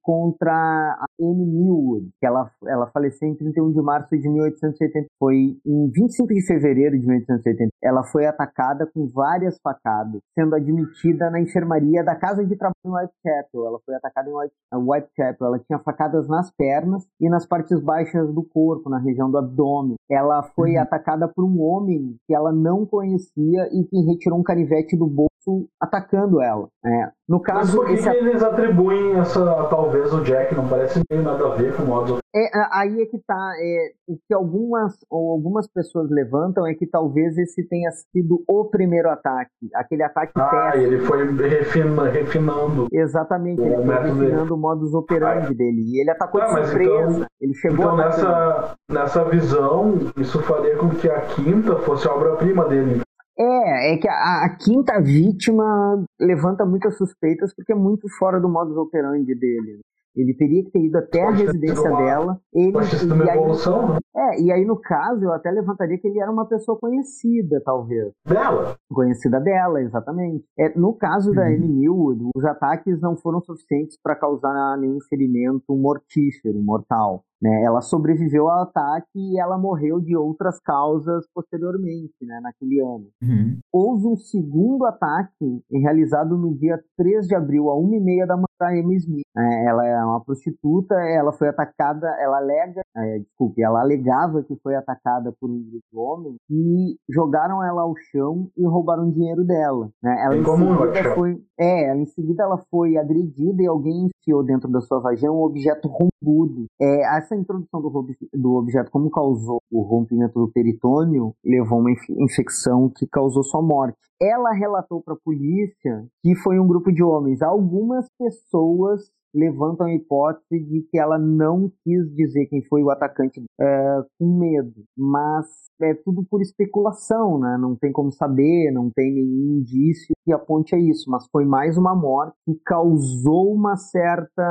contra a Anne Millwood, que ela, ela faleceu em 31 de março de 1880. Foi em 25 de fevereiro de 1880. Ela foi atacada com várias facadas, sendo admitida na enfermaria da casa de trabalho em Whitechapel. Ela foi atacada em White, Whitechapel. Ela tinha facadas nas pernas e nas partes baixas do corpo, na região do abdômen. Ela foi uhum. atacada por um homem que ela não conhecia e que retirou um canivete do bolso atacando ela. É. No caso, Mas por que, eles atribuem essa, talvez, o Jack? Não parece meio nada a ver com o modo. É, aí é que tá. É, o que algumas, ou algumas pessoas levantam é que talvez esse tenha sido o primeiro ataque. Aquele ataque ah, teste. ele foi refina, refinando. Exatamente, ele foi refinando dele. o modus operandi ah, dele. E ele atacou ah, de surpresa. Então, ele chegou então nessa, nessa visão, isso faria com que a quinta fosse a obra-prima dele. É, é que a, a, quinta vítima levanta muitas suspeitas porque é muito fora do modus operandi dele. Ele teria que ter ido até a residência uma, dela. Ele, e aí, evolução, né? É, e aí no caso eu até levantaria que ele era uma pessoa conhecida, talvez. Dela? Conhecida dela, exatamente. É, no caso uhum. da Anne Millwood, os ataques não foram suficientes para causar nenhum ferimento mortífero, mortal. Né? Ela sobreviveu ao ataque e ela morreu de outras causas posteriormente, né, naquele ano. Uhum. Houve um segundo ataque realizado no dia 3 de abril, a 1h30 da manhã, da Emma Smith. É, ela é uma prostituta, ela foi atacada, ela alega, é, desculpe, ela alegava que foi atacada por um grupo de homens e jogaram ela ao chão e roubaram dinheiro dela. Né? Ela, em seguida foi, é, ela, em seguida ela foi agredida e alguém enfiou dentro da sua vagina um objeto rombudo. É, essa introdução do, do objeto, como causou o rompimento do peritônio, levou a uma infecção que causou sua morte. Ela relatou para a polícia que foi um grupo de homens. Algumas pessoas levantam a hipótese de que ela não quis dizer quem foi o atacante é, com medo, mas é tudo por especulação, né? Não tem como saber, não tem nenhum indício que aponte a isso, mas foi mais uma morte que causou uma certa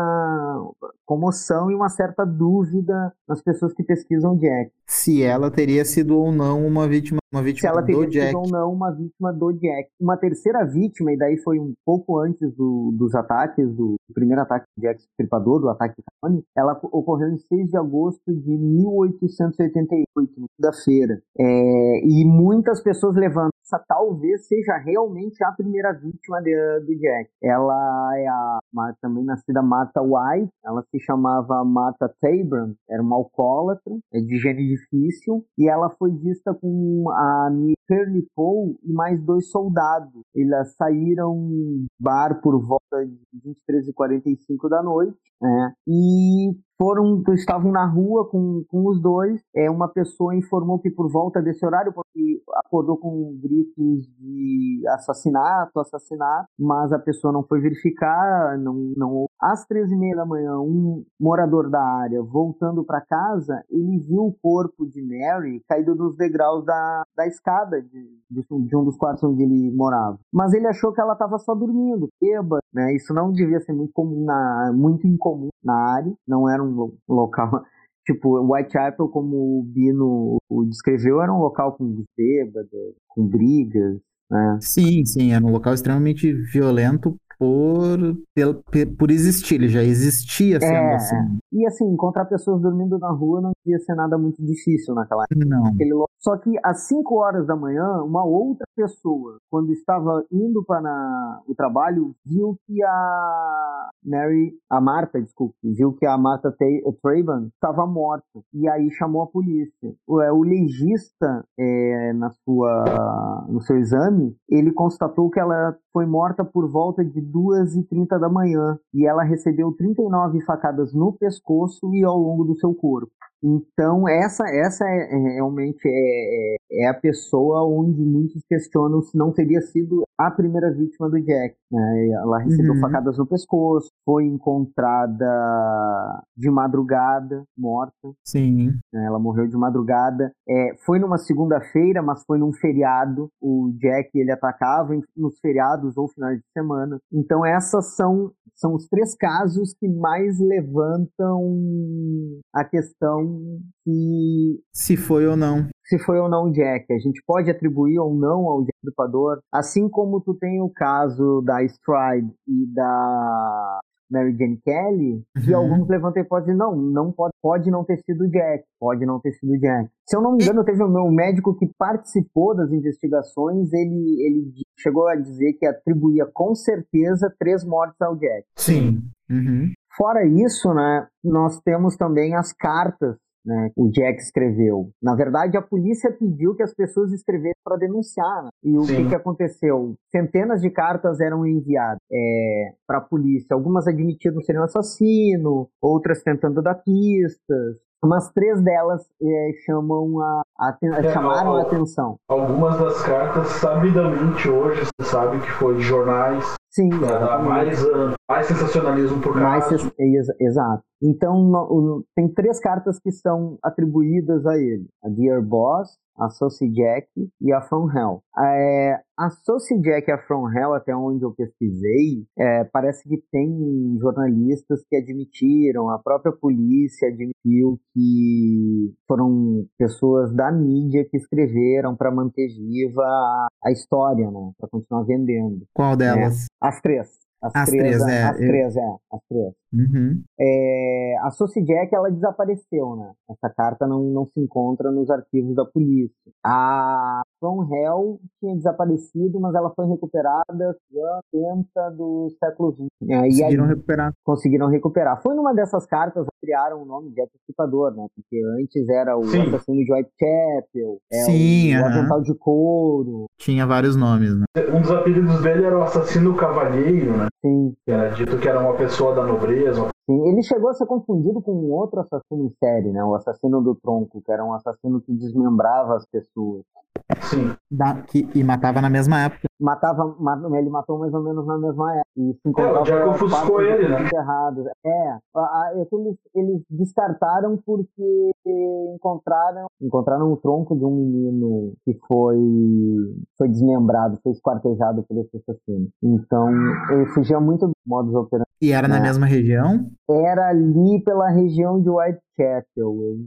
comoção e uma certa dúvida nas pessoas que pesquisam Jack. Se ela teria sido ou não uma vítima uma vítima se ela teria Jack. sido ou não uma vítima do Jack. Uma terceira vítima, e daí foi um pouco antes do, dos ataques, do, primeiro ataque Jack Stripador, do ataque Canone, ela ocorreu em 6 de agosto de 1888, segunda-feira. É, e muitas pessoas levantam essa talvez seja realmente a primeira vítima de, do Jack. Ela é a também nascida Martha White, ela se chamava Martha Tabram, era uma alcoólatra, é de gene difícil, e ela foi vista com a Curly Poe e mais dois soldados. Eles saíram bar por volta de 23h45 da noite, né? E foram, estavam na rua com, com os dois. É, uma pessoa informou que por volta desse horário, porque acordou com gritos de assassinato, assassinato, mas a pessoa não foi verificar, não, não. Às três e meia da manhã, um morador da área voltando para casa, ele viu o corpo de Mary caído nos degraus da, da escada de, de, um dos quartos onde ele morava. Mas ele achou que ela estava só dormindo, bêbada, né? Isso não devia ser muito comum na, muito incomum na área, não era um local *laughs* Tipo, Whitechapel, como o Bino o descreveu, era um local com bêbados, com brigas, né? Sim, sim, era um local extremamente violento por, por existir, ele já existia sendo é, assim. E assim, encontrar pessoas dormindo na rua não devia ser nada muito difícil naquela época. Não. Só que às 5 horas da manhã, uma outra pessoa, quando estava indo para o trabalho, viu que a Mary, a Marta, desculpe, viu que a Marta Traban estava morta. E aí chamou a polícia. O, é, o legista, é, na sua, no seu exame, ele constatou que ela foi morta por volta de 2h30 da manhã e ela recebeu 39 facadas no pescoço e ao longo do seu corpo. Então, essa, essa é, é, realmente é, é, é, a pessoa onde muitos questionam se não teria sido a primeira vítima do Jack. Né? Ela recebeu uhum. facadas no pescoço, foi encontrada de madrugada, morta. Sim. Né? Ela morreu de madrugada. É, foi numa segunda-feira, mas foi num feriado. O Jack ele atacava nos feriados ou finais de semana. Então, essas são, são os três casos que mais levantam a questão que. Se foi ou não. Se foi ou não o Jack. A gente pode atribuir ou não ao destripador. Assim como tu tem o caso da Stride e da Mary Jane Kelly, uhum. e alguns levantam a hipótese, não, não pode, pode não ter sido o Jack, pode não ter sido o Jack. Se eu não me engano, teve o meu médico que participou das investigações, ele, ele chegou a dizer que atribuía com certeza três mortes ao Jack. Sim. Uhum. Fora isso, né, nós temos também as cartas né, o Jack escreveu. Na verdade, a polícia pediu que as pessoas escrevessem para denunciar. Né? E o que, que, aconteceu? Centenas de cartas eram enviadas é, para a polícia. Algumas admitindo serem um assassino, outras tentando dar pistas. Mas três delas é, chamam a, a é, chamaram a atenção. Algumas das cartas, sabidamente hoje, você sabe que foi de jornais. Sim, para dar mais, uh, mais sensacionalismo por mais. Ex exato. Então, no, tem três cartas que são atribuídas a ele: a Dear Boss, a Saucy Jack e a From Hell. É, a Saucy Jack e a From Hell, até onde eu pesquisei, é, parece que tem jornalistas que admitiram, a própria polícia admitiu que foram pessoas da mídia que escreveram para manter viva a, a história, né, para continuar vendendo. Qual delas? É, as três. As, as três, três, é. As três, é. As três. Uhum. É, a Soci Jack, ela desapareceu, né? Essa carta não, não se encontra nos arquivos da polícia. A From Hell tinha desaparecido, mas ela foi recuperada no 80 do século XX. É, conseguiram aí, recuperar. Conseguiram recuperar. Foi numa dessas cartas criaram o nome de antecipador, né? Porque antes era o Sim. assassino de Whitechapel, é Sim, o, o avental de couro. Tinha vários nomes, né? Um dos apelidos dele era o assassino cavalheiro, né? Sim. Era dito que era uma pessoa da nobreza. Sim, ele chegou a ser confundido com um outro assassino em série, né? O assassino do tronco, que era um assassino que desmembrava as pessoas. Sim. Da, que, e matava na mesma época. Matava, ele matou mais ou menos na mesma época. E se é, o Jack ofuscou ele, né? Errados. É, a, a, é eles, eles descartaram porque encontraram, encontraram o tronco de um menino que foi, foi desmembrado, foi esquartejado por esse assassino. Então, ele fugia muito do modus operandi. E era na é. mesma região? Era ali pela região de Whitechapel.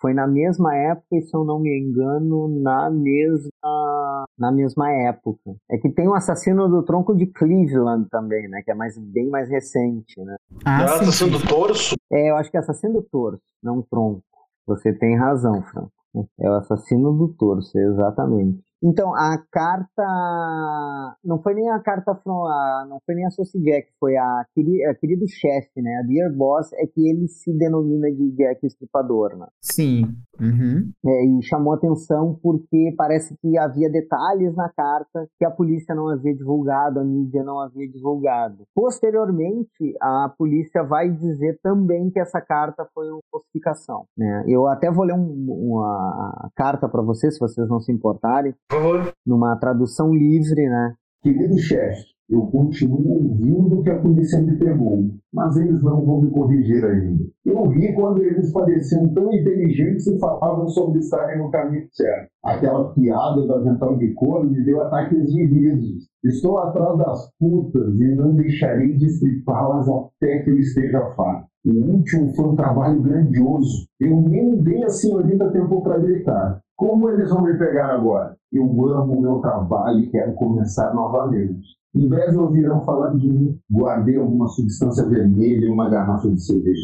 Foi na mesma época, e se eu não me engano, na mesma, na mesma época. É que tem o assassino do tronco de Cleveland também, né? Que é mais, bem mais recente, né? Ah, é assassino do torso? É, eu acho que é assassino do torso, não tronco. Você tem razão, Franco. É o assassino do torso, exatamente. Então, a carta. Não foi nem a carta. Não foi nem a Soci Jack, foi a, a querido chefe, né? A Dear Boss é que ele se denomina de Jack Estripador, né? Sim. Uhum. É, e chamou atenção porque parece que havia detalhes na carta que a polícia não havia divulgado, a mídia não havia divulgado. Posteriormente, a polícia vai dizer também que essa carta foi uma falsificação. Né? Eu até vou ler um, uma carta para vocês, se vocês não se importarem. Por favor. Numa tradução livre, né? Querido chefe, eu continuo ouvindo que a polícia me pegou, mas eles não vão me corrigir ainda. Eu vi quando eles pareciam tão inteligentes e falavam sobre estarem no caminho certo. Aquela piada do avental de couro me deu ataques de risos. Estou atrás das putas e não deixarei de estripá-las até que eu esteja farto. O último foi um trabalho grandioso. Eu nem dei a senhorita tempo para gritar. Como eles vão me pegar agora? Eu amo o meu trabalho e quero começar novamente. Em breve ouvirão falar de mim. Guardei alguma substância vermelha e uma garrafa de cerveja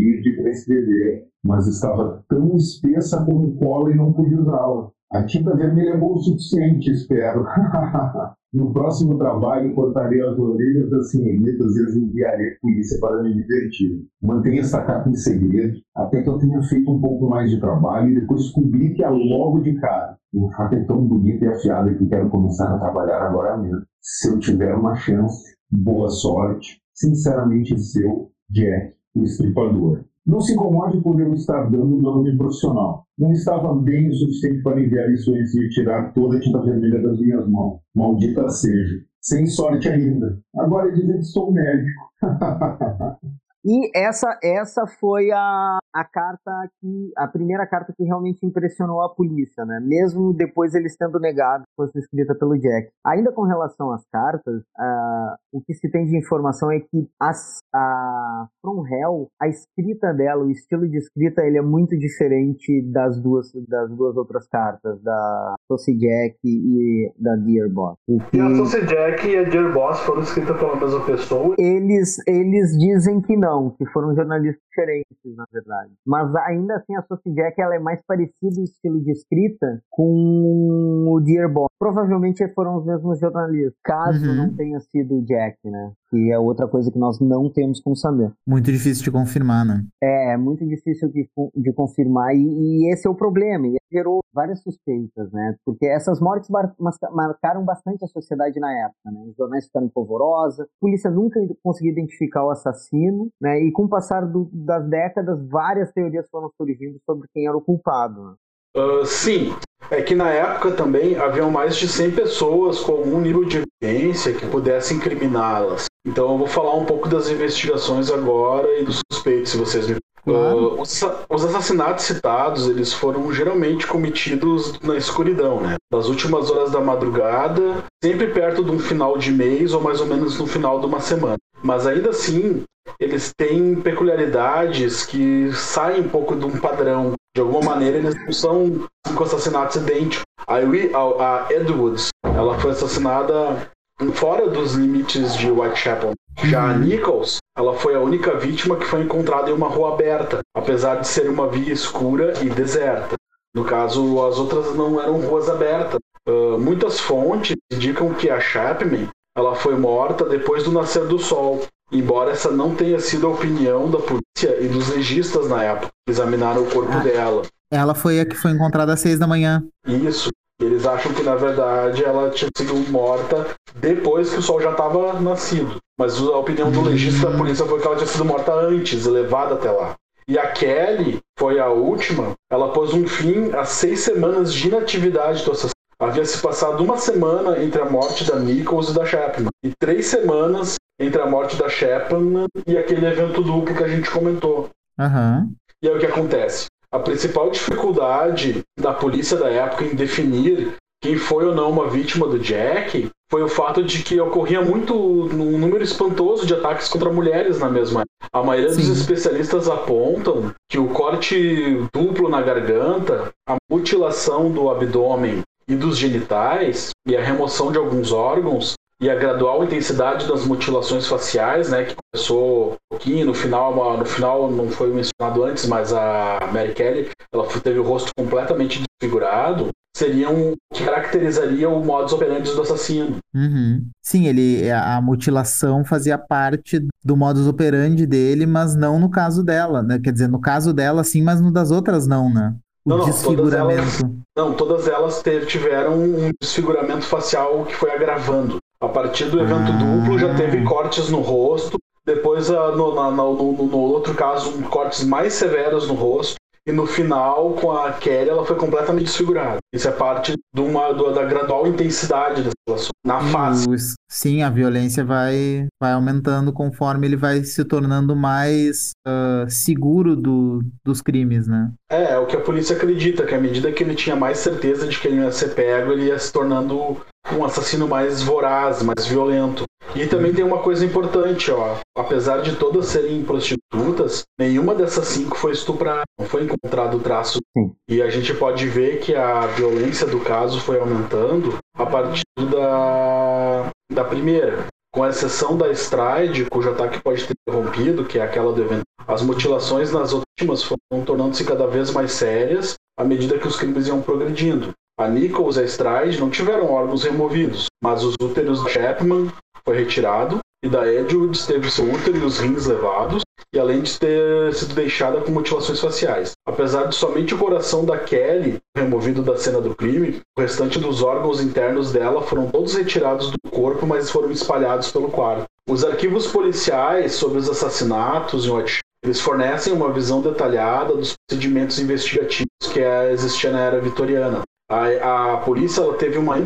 de escrever, mas estava tão espessa como cola e não pude usá-la. A tinta vermelha é bom o suficiente, espero. *laughs* no próximo trabalho, cortarei as orelhas das senhoritas e as enviarei à polícia para me divertir. Mantenha essa capa em segredo, até que eu tenha feito um pouco mais de trabalho e depois publique a logo de cara. O fato é tão bonito e afiado que quero começar a trabalhar agora mesmo. Se eu tiver uma chance, boa sorte. Sinceramente seu, Jack, o estripador. Não se incomode por eu estar dando nome profissional. Não estava bem o suficiente para enviar isso antes e tirar toda a tinta vermelha das minhas mãos. Maldita seja. Sem sorte ainda. Agora dizem que sou médico. *laughs* E essa, essa foi a, a carta que. a primeira carta que realmente impressionou a polícia, né? Mesmo depois eles tendo negado que fosse escrita pelo Jack. Ainda com relação às cartas, uh, o que se tem de informação é que as, a From Hell, a escrita dela, o estilo de escrita, ele é muito diferente das duas, das duas outras cartas, da Saucy Jack e da Dear Boss. Que... E a Saucy Jack e a Dear Boss foram escritas pela mesma pessoa? Eles, eles dizem que não, que foram jornalistas diferentes, na verdade. Mas ainda assim, a Sophie Jack ela é mais parecida em estilo de escrita com o Dear Boss. Provavelmente foram os mesmos jornalistas, caso uhum. não tenha sido o Jack, né? Que é outra coisa que nós não temos como saber. Muito difícil de confirmar, né? É, é muito difícil de, de confirmar e, e esse é o problema. E gerou várias suspeitas, né? Porque essas mortes mar marcaram bastante a sociedade na época, né? Os jornais ficaram polvorosa, a polícia nunca conseguiu identificar o assassino, né? E com o passar do, das décadas, várias teorias foram surgindo sobre quem era o culpado. Né? Uh, sim, é que na época também haviam mais de 100 pessoas com algum nível de evidência que pudesse incriminá-las. Então eu vou falar um pouco das investigações agora e dos suspeitos, se vocês me Uh, os, os, assassinatos citados, eles foram geralmente cometidos na escuridão, né? Das últimas horas da madrugada, sempre perto de um final de mês ou mais ou menos no final de uma semana. Mas ainda assim, eles têm peculiaridades que saem um pouco de um padrão. De alguma maneira, eles não são cinco assassinatos idênticos. A, a Edwards, ela foi assassinada fora dos limites de Whitechapel. Já a. Nichols, ela foi a única vítima que foi encontrada em uma rua aberta, apesar de ser uma via escura e deserta. No caso, as outras não eram ruas abertas. Uh, muitas fontes indicam que a Chapman ela foi morta depois do nascer do sol, embora essa não tenha sido a opinião da polícia e dos legistas na época que examinaram o corpo ah, dela. Ela foi a que foi encontrada às seis da manhã. Isso. Eles acham que, na verdade, ela tinha sido morta depois que o sol já estava nascido. Mas a opinião do legista da polícia foi que ela tinha sido morta antes, levada até lá. E a Kelly foi a última. Ela pôs um fim a seis semanas de inatividade do assassino. Havia se passado uma semana entre a morte da Nichols e da Chapman. E três semanas entre a morte da Chapman e aquele evento duplo que a gente comentou. Uhum. E aí o que acontece? A principal dificuldade da polícia da época em definir quem foi ou não uma vítima do Jack foi o fato de que ocorria muito um número espantoso de ataques contra mulheres na mesma época. A maioria Sim. dos especialistas apontam que o corte duplo na garganta, a mutilação do abdômen e dos genitais e a remoção de alguns órgãos e a gradual intensidade das mutilações faciais, né, que começou um pouquinho, no final, no final não foi mencionado antes, mas a Mary Kelly, ela teve o rosto completamente desfigurado, seriam que caracterizaria o modus operandi do assassino. Uhum. Sim, ele a mutilação fazia parte do modus operandi dele, mas não no caso dela, né? Quer dizer, no caso dela sim, mas no das outras não, né? O não, não, desfiguramento. Todas elas, não, todas elas tiveram um desfiguramento facial que foi agravando. A partir do evento ah. duplo já teve cortes no rosto, depois ah, no, no, no, no, outro caso cortes mais severos no rosto, e no final, com a Kelly, ela foi completamente desfigurada. Isso é parte de uma, da gradual intensidade da situação, na face. Sim, a violência vai, vai aumentando conforme ele vai se tornando mais uh, seguro do, dos crimes, né? É, é o que a polícia acredita, que à medida que ele tinha mais certeza de que ele ia ser pego, ele ia se tornando um assassino mais voraz, mais violento. E também tem uma coisa importante, ó. Apesar de todas serem prostitutas, nenhuma dessas cinco foi estuprada. Não foi encontrado traço. Sim. E a gente pode ver que a violência do caso foi aumentando a partir da, da primeira. Com exceção da Stride, cujo ataque pode ter interrompido, que é aquela do evento. As mutilações nas últimas foram tornando-se cada vez mais sérias à medida que os crimes iam progredindo. A Nichols e a Stride não tiveram órgãos removidos, mas os úteros da Chapman foi retirado e da Edwards teve seu útero e os rins levados, e além de ter sido deixada com mutilações faciais. Apesar de somente o coração da Kelly removido da cena do crime, o restante dos órgãos internos dela foram todos retirados do corpo, mas foram espalhados pelo quarto. Os arquivos policiais sobre os assassinatos em White eles fornecem uma visão detalhada dos procedimentos investigativos que existia na era vitoriana. A, a polícia teve uma,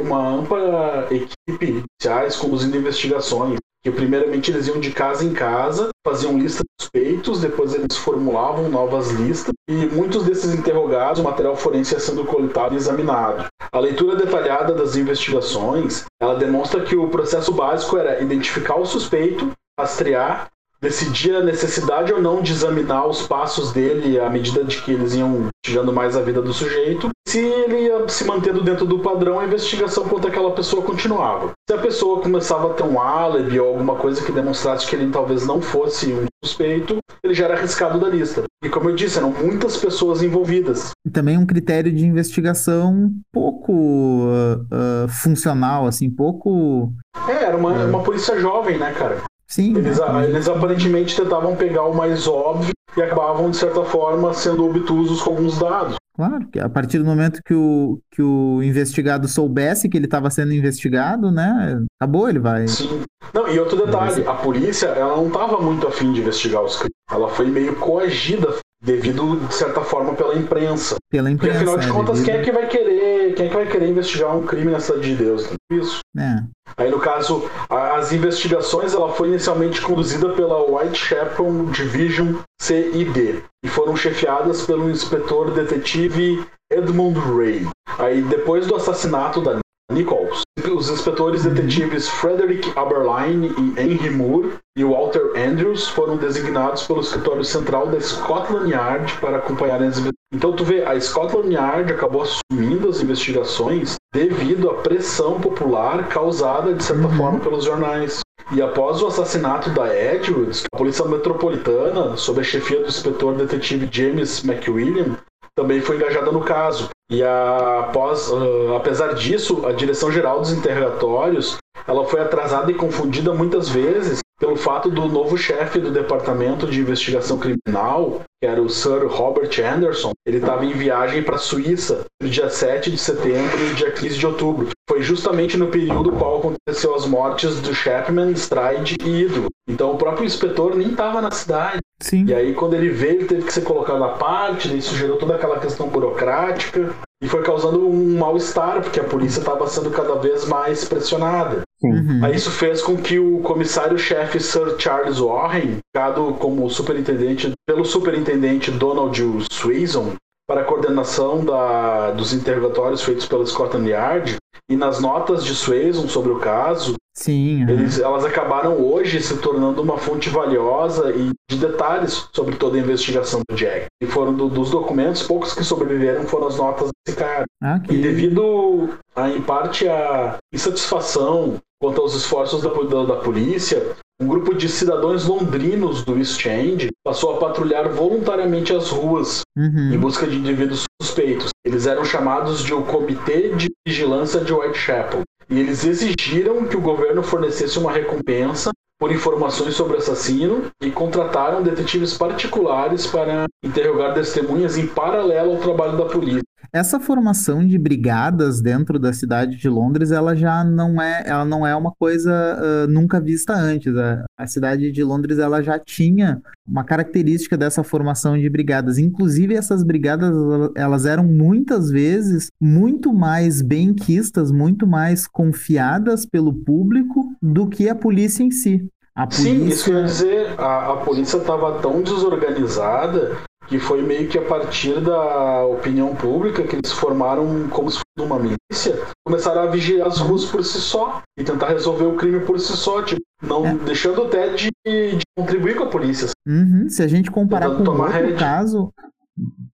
uma ampla equipe de policiais conduzindo investigações. Que primeiramente eles iam de casa em casa, faziam lista de suspeitos, depois eles formulavam novas listas e muitos desses interrogados, o material forense ia sendo coletado e examinado. A leitura detalhada das investigações, ela demonstra que o processo básico era identificar o suspeito, rastrear decidir a necessidade ou não de examinar os passos dele à medida de que eles iam tirando mais a vida do sujeito. Se ele ia se mantendo dentro do padrão, a investigação contra aquela pessoa continuava. Se a pessoa começava a ter um álibi ou alguma coisa que demonstrasse que ele talvez não fosse um suspeito, ele já era arriscado da lista. E como eu disse, eram muitas pessoas envolvidas. E também um critério de investigação pouco uh, uh, funcional, assim, pouco. É, era uma, uma polícia jovem, né, cara? Sim. Eles, eles aparentemente tentavam pegar o mais óbvio e acabavam, de certa forma, sendo obtusos com alguns dados. Claro, que a partir do momento que o, que o investigado soubesse que ele estava sendo investigado, né? Acabou, ele vai. Sim. Não, e outro detalhe, a polícia ela não estava muito afim de investigar os crimes. Ela foi meio coagida devido, de certa forma, pela imprensa. Pela imprensa. Porque, afinal de é, contas, devido... quem é que vai querer, quem é que vai querer investigar um crime na cidade de Deus? Isso. É. Aí, no caso, a, as investigações ela foi inicialmente conduzida pela Whitechapel Division CID e foram chefiadas pelo inspetor detetive Edmund Ray. Aí, depois do assassinato da Nichols, os inspetores detetives Frederick Aberline e Henry Moore e Walter Andrews foram designados pelo escritório central da Scotland Yard para acompanharem as investigações. Então tu vê, a Scotland Yard acabou assumindo as investigações devido à pressão popular causada, de certa Uhum. forma, pelos jornais. E após o assassinato da Edwards, a Polícia Metropolitana, sob a chefia do inspetor detetive James McWilliam, também foi engajada no caso. E a, após, uh, apesar disso, a direção geral dos interrogatórios ela foi atrasada e confundida muitas vezes pelo fato do novo chefe do Departamento de Investigação Criminal, que era o Sir Robert Anderson, ele estava em viagem para a Suíça no dia 7 de setembro e dia 15 de outubro. Foi justamente no período qual aconteceu as mortes do Chapman, Stride e Ido. Então o próprio inspetor nem estava na cidade. Sim. E aí, quando ele veio, ele teve que ser colocado à parte, isso gerou toda aquela questão burocrática e foi causando um mal-estar, porque a polícia estava sendo cada vez mais pressionada. Uhum. Aí isso fez com que o comissário-chefe Sir Charles Warren, indicado como superintendente pelo superintendente Donald Swason para a coordenação da, dos interrogatórios feitos pela Scotland Yard, e nas notas de Swason sobre o caso, Sim. uhum. eles, elas acabaram hoje se tornando uma fonte valiosa e de detalhes sobre toda a investigação do Jack. E foram do, dos documentos, poucos que sobreviveram foram as notas desse cara. Ah, que... E devido, a, em parte, à insatisfação quanto aos esforços da, da, da polícia, um grupo de cidadãos londrinos do East End passou a patrulhar voluntariamente as ruas Uhum. em busca de indivíduos suspeitos. Eles eram chamados de o Comitê de Vigilância de Whitechapel. E eles exigiram que o governo fornecesse uma recompensa por informações sobre o assassino e contrataram detetives particulares para interrogar testemunhas em paralelo ao trabalho da polícia. Essa formação de brigadas dentro da cidade de Londres, ela já não é, ela não é uma coisa uh, nunca vista antes. A, a, cidade de Londres, ela já tinha uma característica dessa formação de brigadas. Inclusive, essas brigadas, elas eram muitas vezes muito mais benquistas, muito mais confiadas pelo público do que a polícia em si. A polícia... Sim, isso quer dizer, a, a polícia estava tão desorganizada que foi meio que a partir da opinião pública que eles formaram como se fosse uma milícia, começaram a vigiar as ruas por si só e tentar resolver o crime por si só, tipo, não É. deixando até de, de contribuir com a polícia. Uhum, Se a gente comparar Tentando com outro caso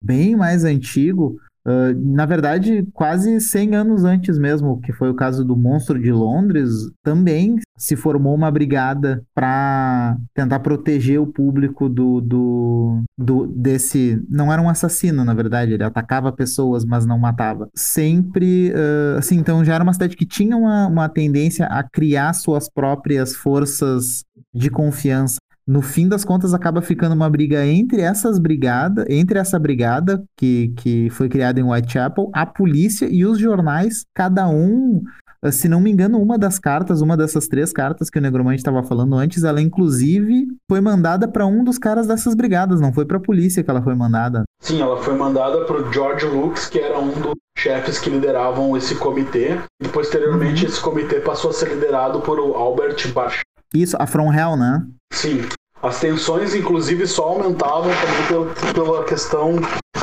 bem mais antigo, ah, na verdade, quase 100 anos antes mesmo, que foi o caso do Monstro de Londres, também se formou uma brigada para tentar proteger o público do, do, do- desse. Não era um assassino, na verdade, ele atacava pessoas, mas não matava. Sempre, ah, assim, então já era uma cidade que tinha uma, uma tendência a criar suas próprias forças de confiança no fim das contas acaba ficando uma briga entre essas brigadas, entre essa brigada que, que foi criada em Whitechapel, a polícia e os jornais, cada um, eh, se não me engano, uma das cartas, uma dessas três cartas que o Negromante estava falando antes, ela inclusive foi mandada para um dos caras dessas brigadas, não foi para a polícia que ela foi mandada. Sim, ela foi mandada para o George Lucas, que era um dos chefes que lideravam esse comitê, e posteriormente esse comitê passou a ser liderado por o Albert Bach. Isso, a From Hell, né? Sim, as tensões inclusive só aumentavam também pela, pela questão,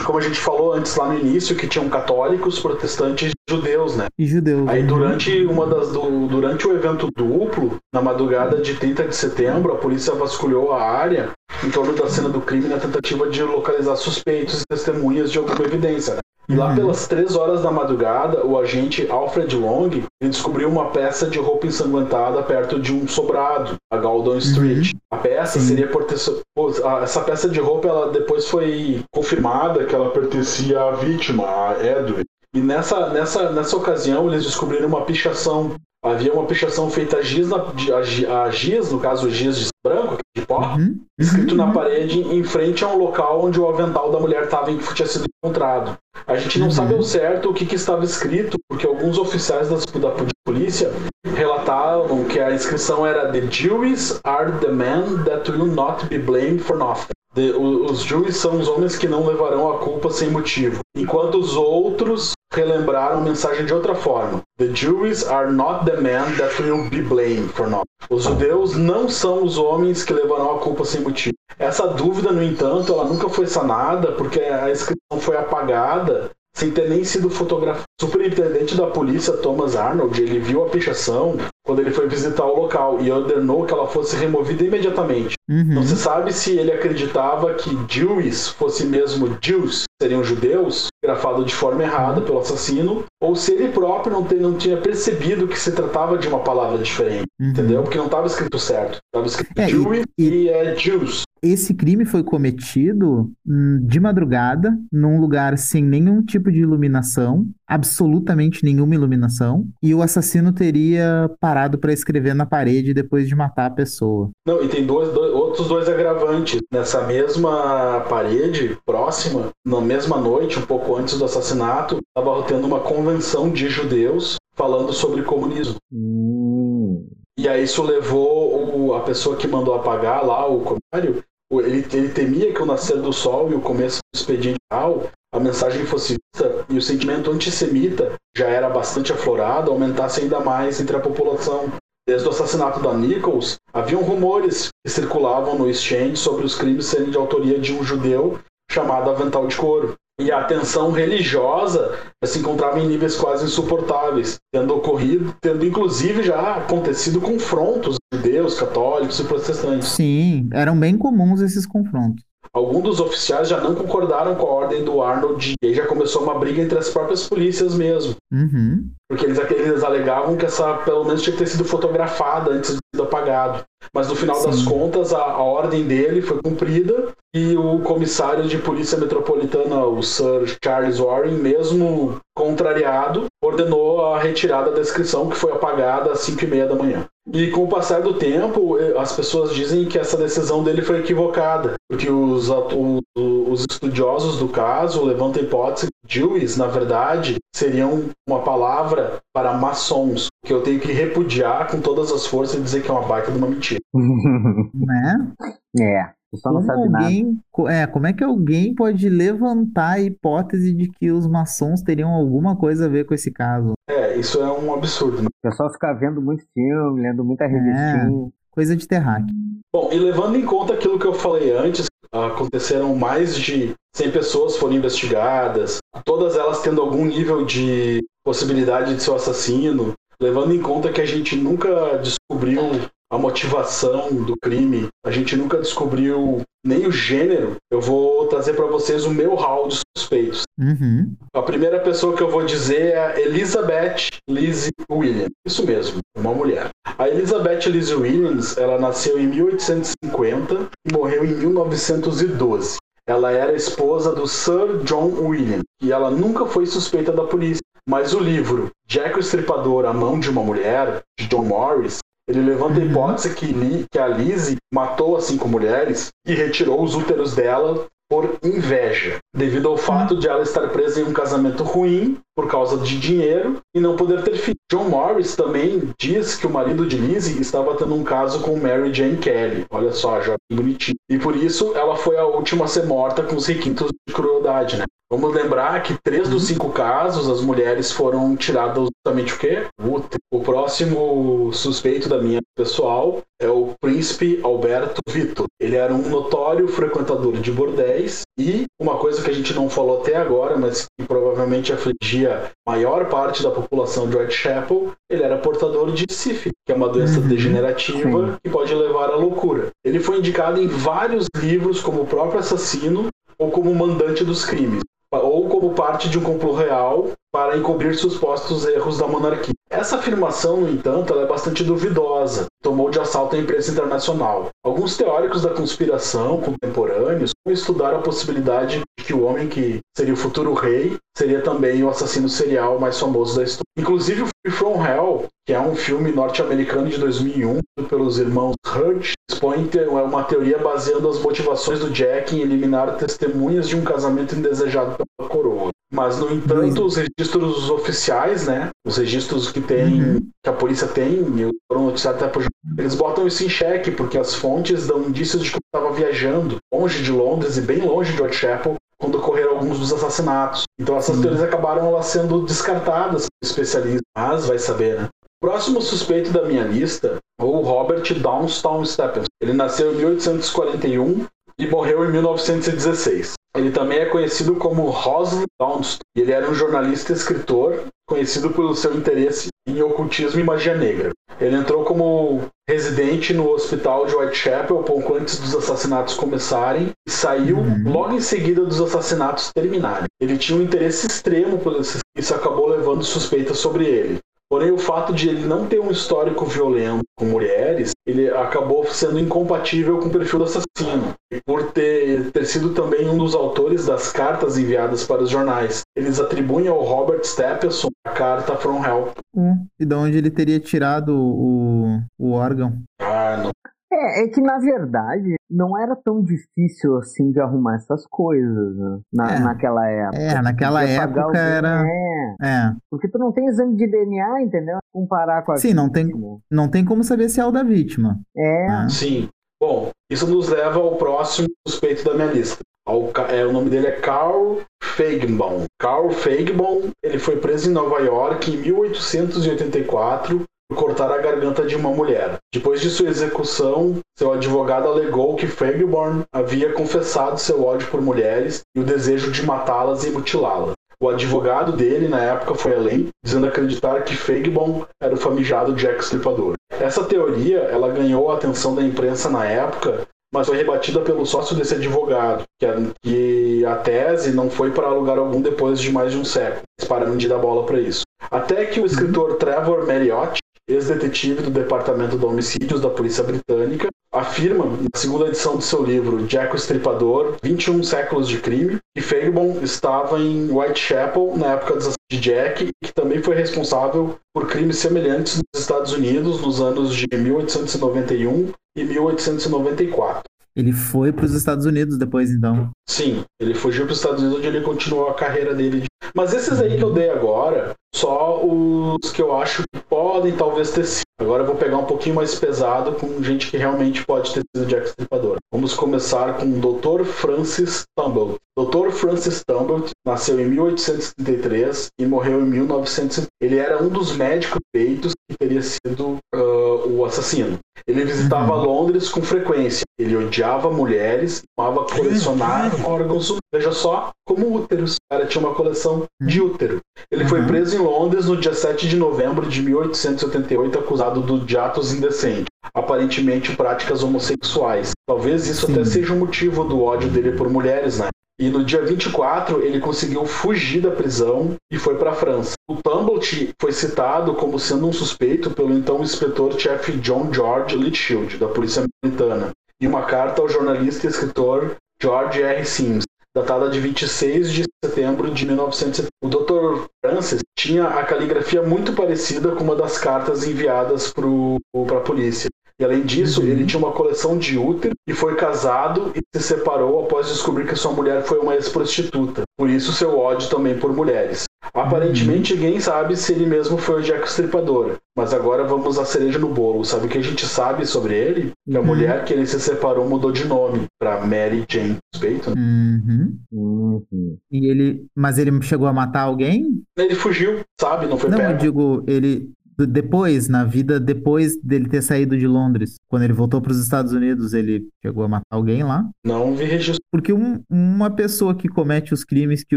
como a gente falou antes lá no início, que tinham católicos, protestantes e judeus, né? E judeus. Aí uhum. durante uma das do- durante o evento duplo, na madrugada de 30 de setembro, a polícia vasculhou a área em torno da cena do crime na tentativa de localizar suspeitos e testemunhas de alguma evidência. né? E lá Uhum. pelas 3 horas da madrugada, o agente Alfred Long descobriu uma peça de roupa ensanguentada perto de um sobrado, a Galdon Street. A peça Sim. seria pertence- pô, a- essa peça de roupa ela depois foi confirmada que ela pertencia à vítima, a Edwin. E nessa, nessa, nessa ocasião eles descobriram uma pichação. Havia uma pichação feita a giz, na, a, a giz, no caso giz de branco, de pó, Uhum, escrito uhum, na parede em frente a um local onde o avental da mulher tava, tinha sido encontrado. A gente não Uhum. sabe ao certo o que, que estava escrito, porque alguns oficiais das- da, polícia relataram que a inscrição era The Jews are the men that will not be blamed for nothing. The- o- os Jews são os homens que não levarão a culpa sem motivo, enquanto os outros relembraram a mensagem de outra forma. The Jews are not the men that will be blamed for nothing. Os judeus não são os homens que levarão a culpa sem motivo. Essa dúvida, no entanto, ela nunca foi sanada porque a inscrição foi apagada sem ter nem sido fotografado. O superintendente da polícia, Thomas Arnold, ele viu a pichação quando ele foi visitar o local e ordenou que ela fosse removida imediatamente. uhum. Não se sabe se ele acreditava que Jews fosse mesmo Jews, seriam judeus, grafado de forma errada pelo assassino, ou se ele próprio não, te- não tinha percebido que se tratava de uma palavra diferente, Uhum. entendeu? Porque não estava escrito certo. Estava escrito É, e- Jewish e- e, é Jews. Esse crime foi cometido hum, de madrugada, num lugar sem nenhum tipo de iluminação, absolutamente nenhuma iluminação, e o assassino teria parado para escrever na parede depois de matar a pessoa. Não, e tem dois, dois- outros dois agravantes. Nessa mesma parede, próxima, na mesma noite, um pouco antes do assassinato, estava tendo uma convenção de judeus falando sobre comunismo. Hum. E aí isso levou o- a pessoa que mandou apagar lá, o comissário, o- ele, ele temia que o nascer do sol e o começo do expediente real, a mensagem fosse vista e o sentimento antissemita já era bastante aflorado, aumentasse ainda mais entre a população. Desde o assassinato da Nichols, haviam rumores que circulavam no exchange sobre os crimes serem de autoria de um judeu chamado Avental de Couro. E a tensão religiosa se encontrava em níveis quase insuportáveis, tendo ocorrido, tendo inclusive já acontecido confrontos judeus, católicos e protestantes. Sim, eram bem comuns esses confrontos. Alguns dos oficiais já não concordaram com a ordem do Arnold e aí já começou uma briga entre as próprias polícias mesmo. Uhum. Porque eles, eles alegavam que essa pelo menos tinha que ter sido fotografada antes de ser apagado. Mas no final das Sim. contas, a, a ordem dele foi cumprida e o comissário de polícia metropolitana, o Sir Charles Warren, mesmo contrariado, ordenou a retirada da inscrição que foi apagada às 5 e meia da manhã. E com o passar do tempo, eh, as pessoas dizem que essa decisão dele foi equivocada, porque os, os estudiosos do caso levantam a hipótese que Jews, na verdade, seriam uma palavra para maçons, que eu tenho que repudiar com todas as forças e dizer que é uma baita de uma mentira. *laughs* Né? é, só não Como sabe nada. alguém, co- é, como é que alguém pode levantar a hipótese de que os maçons teriam alguma coisa a ver com esse caso? É, isso é um absurdo. né? O pessoal fica vendo muito filme, lendo muita É. revistinha. Coisa de terráqueo. Bom, e levando em conta aquilo que eu falei antes, aconteceram mais de 100 pessoas foram investigadas, todas elas tendo algum nível de possibilidade de ser o assassino, levando em conta que a gente nunca descobriu a motivação do crime, a gente nunca descobriu nem o gênero, eu vou trazer para vocês o meu hall de suspeitos. Uhum. A primeira pessoa que eu vou dizer é Elizabeth Lizzie Williams. Isso mesmo, uma mulher. A Elizabeth Lizzie Williams, ela nasceu em 1850 e morreu em 1912. Ela era esposa do Sir John Williams e ela nunca foi suspeita da polícia. Mas o livro Jack o Estripador, A Mão de uma Mulher, de John Morris, ele levanta a Uhum. hipótese que, Li- que a Lizzie matou as cinco mulheres e retirou os úteros dela por inveja, devido ao fato de ela estar presa em um casamento ruim por causa de dinheiro e não poder ter filho. John Morris também diz que o marido de Lizzie estava tendo um caso com Mary Jane Kelly. Olha só, já bonitinho. E por isso ela foi a última a ser morta com os requintos de crueldade, né? Vamos lembrar que três dos cinco casos, as mulheres foram tiradas justamente o quê? Útero. O próximo suspeito da minha pessoal é o príncipe Alberto Vitor. Ele era um notório frequentador de bordéis e uma coisa que a gente não falou até agora, mas que provavelmente afligia a maior parte da população de Whitechapel, ele era portador de sífilis, que é uma doença Uhum, degenerativa sim. que pode levar à loucura. Ele foi indicado em vários livros como o próprio assassino ou como mandante dos crimes ou como parte de um complô real para encobrir supostos erros da monarquia. Essa afirmação, no entanto, é bastante duvidosa, tomou de assalto a imprensa internacional. Alguns teóricos da conspiração contemporâneos estudaram a possibilidade de que o homem que seria o futuro rei seria também o assassino serial mais famoso da história. Inclusive, o Free From Hell, que é um filme norte-americano de 2001, pelos irmãos Hurt, expõe te- uma teoria baseando as motivações do Jack em eliminar testemunhas de um casamento indesejado pela coroa. Mas, no entanto, os registros oficiais, né, os registros que tem, Uhum. que a polícia tem, e foram noticiados até por eles botam isso em xeque, porque as fontes dão indícios de que estava viajando longe de Londres e bem longe de Whitechapel quando ocorreram alguns dos assassinatos. Então essas Sim. teorias acabaram elas sendo descartadas por especialistas, mas vai saber, né? O próximo suspeito da minha lista é o Robert Downstown Stephenson. Ele nasceu em 1841 e morreu em 1916. Ele também é conhecido como Rosley Downstown. E ele era um jornalista e escritor conhecido pelo seu interesse em ocultismo e magia negra. Ele entrou como residente no hospital de Whitechapel pouco antes dos assassinatos começarem e saiu Uhum. logo em seguida dos assassinatos terminarem. Ele tinha um interesse extremo por isso acabou levando suspeitas sobre ele. Porém, o fato de ele não ter um histórico violento com mulheres, ele acabou sendo incompatível com o perfil do assassino. E por ter, ter sido também um dos autores das cartas enviadas para os jornais. Eles atribuem ao Robert Stephenson a carta From Hell. Hum. E de onde ele teria tirado o, o órgão? Ah, não. É, é que na verdade não era tão difícil assim de arrumar essas coisas né? Na, É. naquela época. É, naquela época alguém, era. É, É. porque tu não tem exame de DNA, entendeu? Comparar com a Sim, não tem-. Não tem como saber se é o da vítima. É, né? Sim. Bom, isso nos leva ao próximo suspeito da minha lista. Ao Ca- é, o nome dele é Carl Feigenbaum. Carl Feigenbaum, ele foi preso em Nova York em 1884 por cortar a garganta de uma mulher. Depois de sua execução, seu advogado alegou que Feigenbaum havia confessado seu ódio por mulheres e o desejo de matá-las e mutilá-las. O advogado dele, na época, foi além, dizendo acreditar que Feigenbaum era o famigado Jack Stripador. Essa teoria ela ganhou a atenção da imprensa na época, mas foi rebatida pelo sócio desse advogado, que a, tese não foi para lugar algum depois de mais de um século. Pararam de dar bola para isso. Até que o escritor Trevor Marriott, ex-detetive do Departamento de Homicídios da Polícia Britânica, afirma, na segunda edição do seu livro Jack o Estripador, 21 séculos de crime, que Feigbon estava em Whitechapel na época de Jack que também foi responsável por crimes semelhantes nos Estados Unidos nos anos de 1891 e 1894. Ele foi para os Estados Unidos depois, então. Sim, ele fugiu para os Estados Unidos onde ele continuou a carreira dele. de- Mas esses aí que eu dei agora, só os que eu acho que podem talvez ter sido. Agora eu vou pegar um pouquinho mais pesado com gente que realmente pode ter sido Jack Stripador. Vamos começar com o Dr. Francis Tumble. Dr. Francis Tumble nasceu em 1833 e morreu em 1900. Ele era um dos médicos feitos que teria sido ah, o assassino. Ele visitava Uhum. Londres com frequência. Ele odiava mulheres, amava colecionar órgãos. Veja só como úteros. O cara tinha uma coleção de útero. Ele foi Uhum. preso em Londres no dia 7 de novembro de 1888, acusado do- de atos indecentes, aparentemente práticas homossexuais. Talvez isso Sim. até seja o motivo do ódio dele por mulheres, né? E no dia 24, ele conseguiu fugir da prisão e foi para a França. O Tumblety foi citado como sendo um suspeito pelo então inspetor-chefe John George Litchfield, da Polícia Britânica, em uma carta ao jornalista e escritor George R. Sims, datada de 26 de setembro de 1970. O Dr. Francis tinha a caligrafia muito parecida com uma das cartas enviadas para a polícia. E além disso, Uhum. ele tinha uma coleção de útero e foi casado e se separou após descobrir que sua mulher foi uma ex-prostituta. Por isso, seu ódio também por mulheres. Aparentemente, ninguém sabe se ele mesmo foi o Jack o Estripador. Mas agora vamos à cereja no bolo. Sabe o que a gente sabe sobre ele? Que a Uhum. mulher que ele se separou mudou de nome para Mary Jane Suspeito. né? Uhum. Uhum. E ele. Mas ele chegou a matar alguém? Ele fugiu, sabe? Não foi Não, eu pego. digo, ele. Depois, na vida, depois dele ter saído de Londres, quando ele voltou para os Estados Unidos, ele chegou a matar alguém lá? Não vi registro. Porque um- uma pessoa que comete os crimes que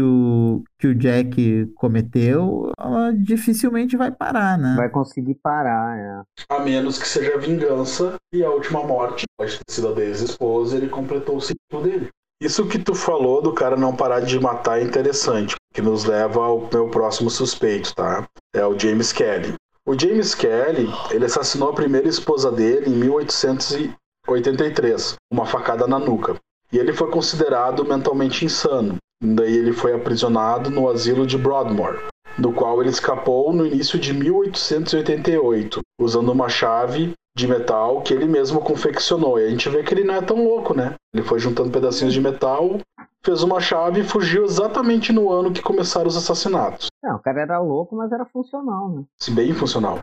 o, que o Jack cometeu, ela dificilmente vai parar, né? Vai conseguir parar, é. A menos que seja vingança e a última morte pode ter sido a da ex-esposa ele completou o ciclo dele. Isso que tu falou do cara não parar de matar é interessante, que nos leva ao meu próximo suspeito, tá? É o James Kelly. O James Kelly, ele assassinou a primeira esposa dele em 1883, uma facada na nuca. E ele foi considerado mentalmente insano. Daí ele foi aprisionado no asilo de Broadmoor, do qual ele escapou no início de 1888, usando uma chave de metal que ele mesmo confeccionou. E a gente vê que ele não é tão louco, né? Ele foi juntando pedacinhos de metal, fez uma chave e fugiu exatamente no ano que começaram os assassinatos. Não, o cara era louco, mas era funcional, né? Bem funcional.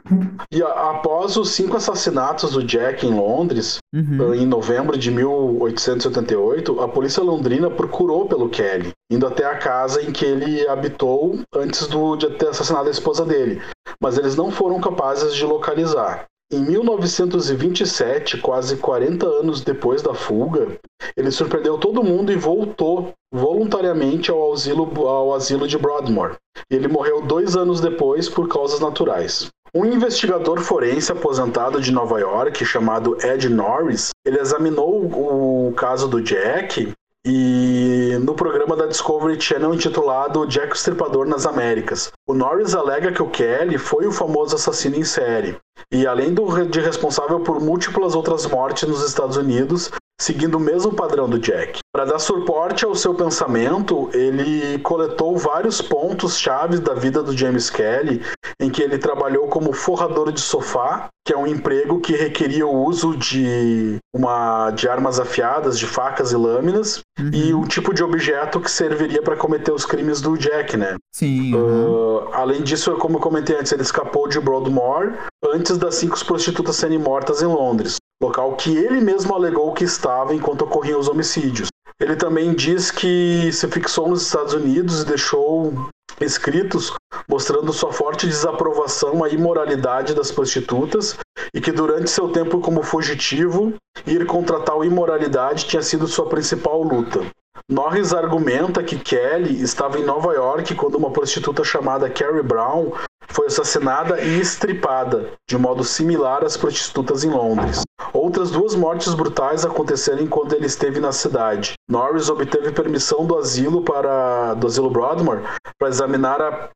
E a- após os cinco assassinatos do Jack em Londres, Uhum. em novembro de 1888, a polícia londrina procurou pelo Kelly, indo até a casa em que ele habitou antes do, de ter assassinado a esposa dele, mas eles não foram capazes de localizar. Em 1927, quase 40 anos depois da fuga, ele surpreendeu todo mundo e voltou voluntariamente ao asilo, ao asilo de Broadmoor. Ele morreu dois anos depois por causas naturais. Um investigador forense aposentado de Nova York, chamado Ed Norris, ele examinou o caso do Jack e no programa da Discovery Channel intitulado Jack o Estripador nas Américas. O Norris alega que o Kelly foi o famoso assassino em série e além do, de responsável por múltiplas outras mortes nos Estados Unidos, seguindo o mesmo padrão do Jack. Para dar suporte ao seu pensamento, ele coletou vários pontos chaves da vida do James Kelly, em que ele trabalhou como forrador de sofá, que é um emprego que requeria o uso de uma de armas afiadas, de facas e lâminas, Uhum. e o tipo de objeto que serviria para cometer os crimes do Jack, né? Sim. uhum. Uh, além disso, como eu comentei antes, ele escapou de Broadmoor antes das cinco prostitutas serem mortas em Londres, local que ele mesmo alegou que estava enquanto ocorriam os homicídios. Ele também diz que se fixou nos Estados Unidos e deixou escritos mostrando sua forte desaprovação à imoralidade das prostitutas e que durante seu tempo como fugitivo, ir contra tal imoralidade tinha sido sua principal luta. Norris argumenta que Kelly estava em Nova York quando uma prostituta chamada Carrie Brown foi assassinada e estripada, de modo similar às prostitutas em Londres. Outras duas mortes brutais aconteceram enquanto ele esteve na cidade. Norris obteve permissão do asilo para do asilo Broadmoor para examinar a,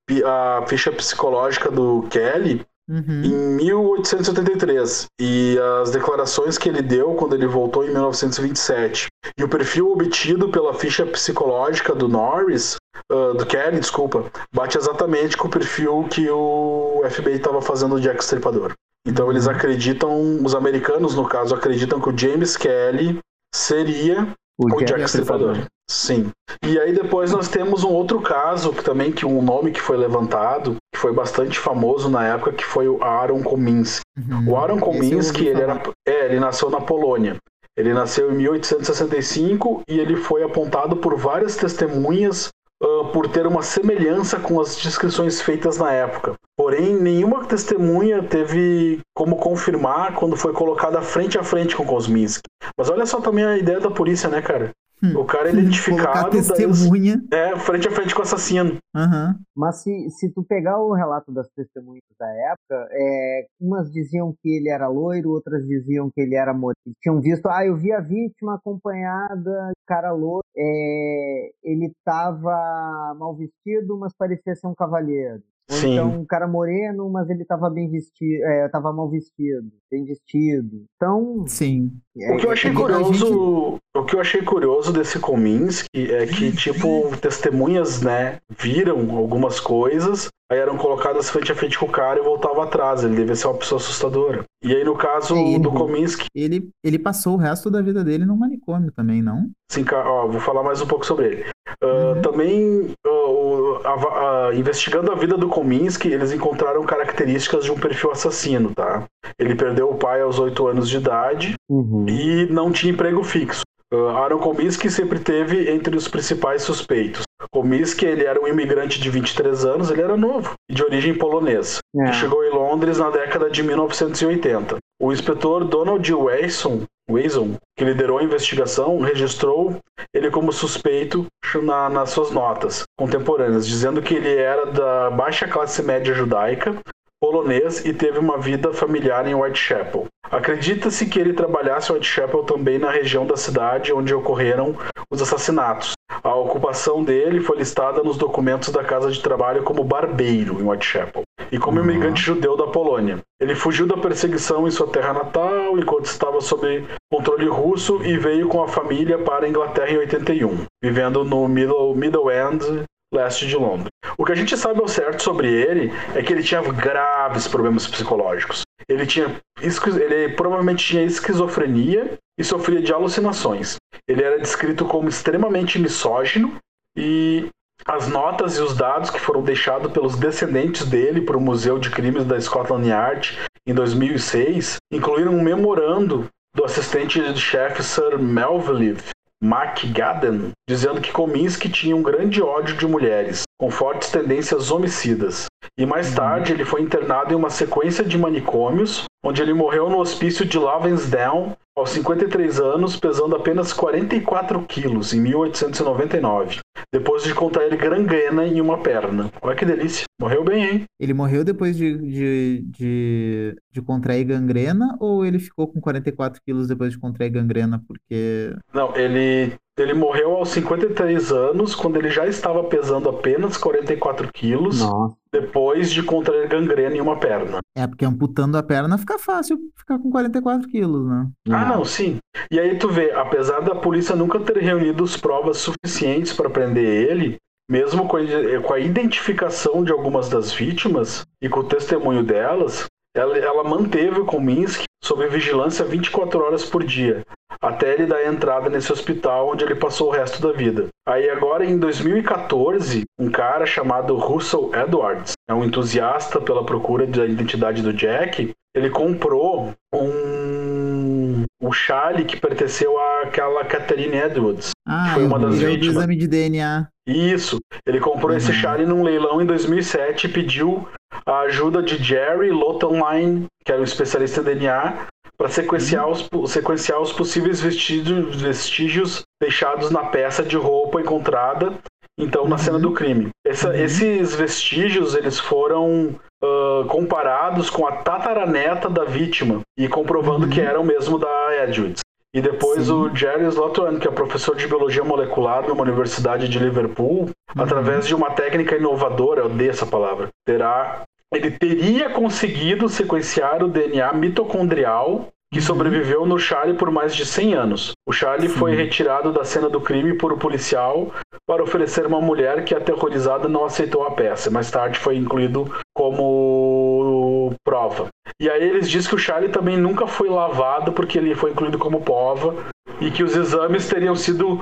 a ficha psicológica do Kelly Uhum. em 1883 e as declarações que ele deu quando ele voltou em 1927 e o perfil obtido pela ficha psicológica do Norris ah, do Kelly, desculpa, bate exatamente com o perfil que o FBI estava fazendo do Jack Stripador. Então eles acreditam, os americanos no caso acreditam que o James Kelly seria O o Jack Jack Stripador. Sim. E aí depois nós temos um outro caso que também que um nome que foi levantado, que foi bastante famoso na época, que foi o Aaron Kominski. Uhum. O Aaron Kominski, ele era é, ele nasceu na Polônia. Ele nasceu em 1865 e ele foi apontado por várias testemunhas uh, por ter uma semelhança com as descrições feitas na época. Porém, nenhuma testemunha teve como confirmar quando foi colocada frente a frente com Kosminski. Mas olha só também a ideia da polícia, né, cara? Hum. O cara é identificado. testemunha. É, frente a frente com o assassino. Uhum. Mas se, se tu pegar o relato das testemunhas da época, é, umas diziam que ele era loiro, outras diziam que ele era moreno. Tinham visto, ah, eu vi a vítima acompanhada, cara loiro, é, ele tava mal vestido, mas parecia ser um cavalheiro. Ou Sim. então um cara moreno, mas ele tava bem vestido, é, tava mal vestido, bem vestido. Então. Sim. É, o que eu achei curioso, gente... o que eu achei curioso desse Kominsky é que tipo testemunhas, né, viram algumas coisas, aí eram colocadas frente a frente com o cara e voltava atrás. Ele devia ser uma pessoa assustadora. E aí no caso ele, do Kominsky, ele ele passou o resto da vida dele no manicômio também, não? Sim, ó, vou falar mais um pouco sobre ele. Uh, uhum. Também uh, a, a, investigando a vida do Kominsky, eles encontraram características de um perfil assassino, tá? Ele perdeu o pai aos 8 anos de idade uhum. e não tinha emprego fixo. Uh, Aaron Kominsky sempre teve entre os principais suspeitos. Kominsky, ele era um imigrante de 23 anos, ele era novo, de origem polonesa, é. que chegou em Londres na década de 1980. O inspetor Donald Wilson, Wilson que liderou a investigação, registrou ele como suspeito na, nas suas notas contemporâneas, dizendo que ele era da baixa classe média judaica, polonês e teve uma vida familiar em Whitechapel. Acredita-se que ele trabalhasse em Whitechapel também na região da cidade onde ocorreram os assassinatos. A ocupação dele foi listada nos documentos da casa de trabalho como barbeiro em Whitechapel e como uhum. imigrante judeu da Polônia. Ele fugiu da perseguição em sua terra natal enquanto estava sob controle russo e veio com a família para a Inglaterra em 81, vivendo no Middle, Middle End leste de Londres. O que a gente sabe ao certo sobre ele é que ele tinha graves problemas psicológicos. Ele tinha ele provavelmente tinha esquizofrenia e sofria de alucinações. Ele era descrito como extremamente misógino e as notas e os dados que foram deixados pelos descendentes dele para o Museu de Crimes da Scotland Yard em 2006 incluíram um memorando do assistente de chefe Sir Melville McGadden, dizendo que Kominsky tinha um grande ódio de mulheres, com fortes tendências homicidas. E mais uhum. tarde ele foi internado em uma sequência de manicômios, onde ele morreu no hospício de Lavensdown aos 53 anos, pesando apenas 44 quilos, em 1899, depois de contrair gangrena em uma perna. Olha que delícia. Morreu bem, hein? Ele morreu depois de, de, de, de contrair gangrena ou ele ficou com 44 quilos depois de contrair gangrena? Porque. Não, ele ele morreu aos 53 anos, quando ele já estava pesando apenas 44 quilos, Nossa. Depois de contrair gangrena em uma perna. É, porque amputando a perna fica fácil ficar com 44 quilos, né? Ah, não, sim. E aí tu vê, apesar da polícia nunca ter reunido as provas suficientes para prender ele, mesmo com a identificação de algumas das vítimas e com o testemunho delas, ela, ela manteve o Kominsky sob vigilância 24 horas por dia, até ele dar entrada nesse hospital onde ele passou o resto da vida. Aí agora em 2014, um cara chamado Russell Edwards, é um entusiasta pela procura da identidade do Jack, ele comprou um o chale que pertenceu àquela Catherine Edwards, ah, que foi uma das vítimas. do exame de DNA. Isso. Ele comprou uhum. esse chale num leilão em 2007 e pediu a ajuda de Jerry Lottenline, que era um especialista em DNA, para sequenciar, uhum. os, sequenciar os possíveis vestígios, vestígios deixados na peça de roupa encontrada então na uhum. cena do crime. Essa, uhum. Esses vestígios eles foram uh, comparados com a tataraneta da vítima e comprovando que uhum. eram mesmo da Edwards. E depois Sim. o Jerry Slotwan, que é professor de biologia molecular numa universidade de Liverpool, uhum. através de uma técnica inovadora, eu odeio essa palavra, terá ele teria conseguido sequenciar o DNA mitocondrial que uhum. sobreviveu no Charlie por mais de 100 anos. O Charlie Sim. foi retirado da cena do crime por um policial para oferecer uma mulher que, aterrorizada, não aceitou a peça. Mais tarde foi incluído como prova. E aí eles dizem que o Charlie também nunca foi lavado porque ele foi incluído como prova e que os exames teriam sido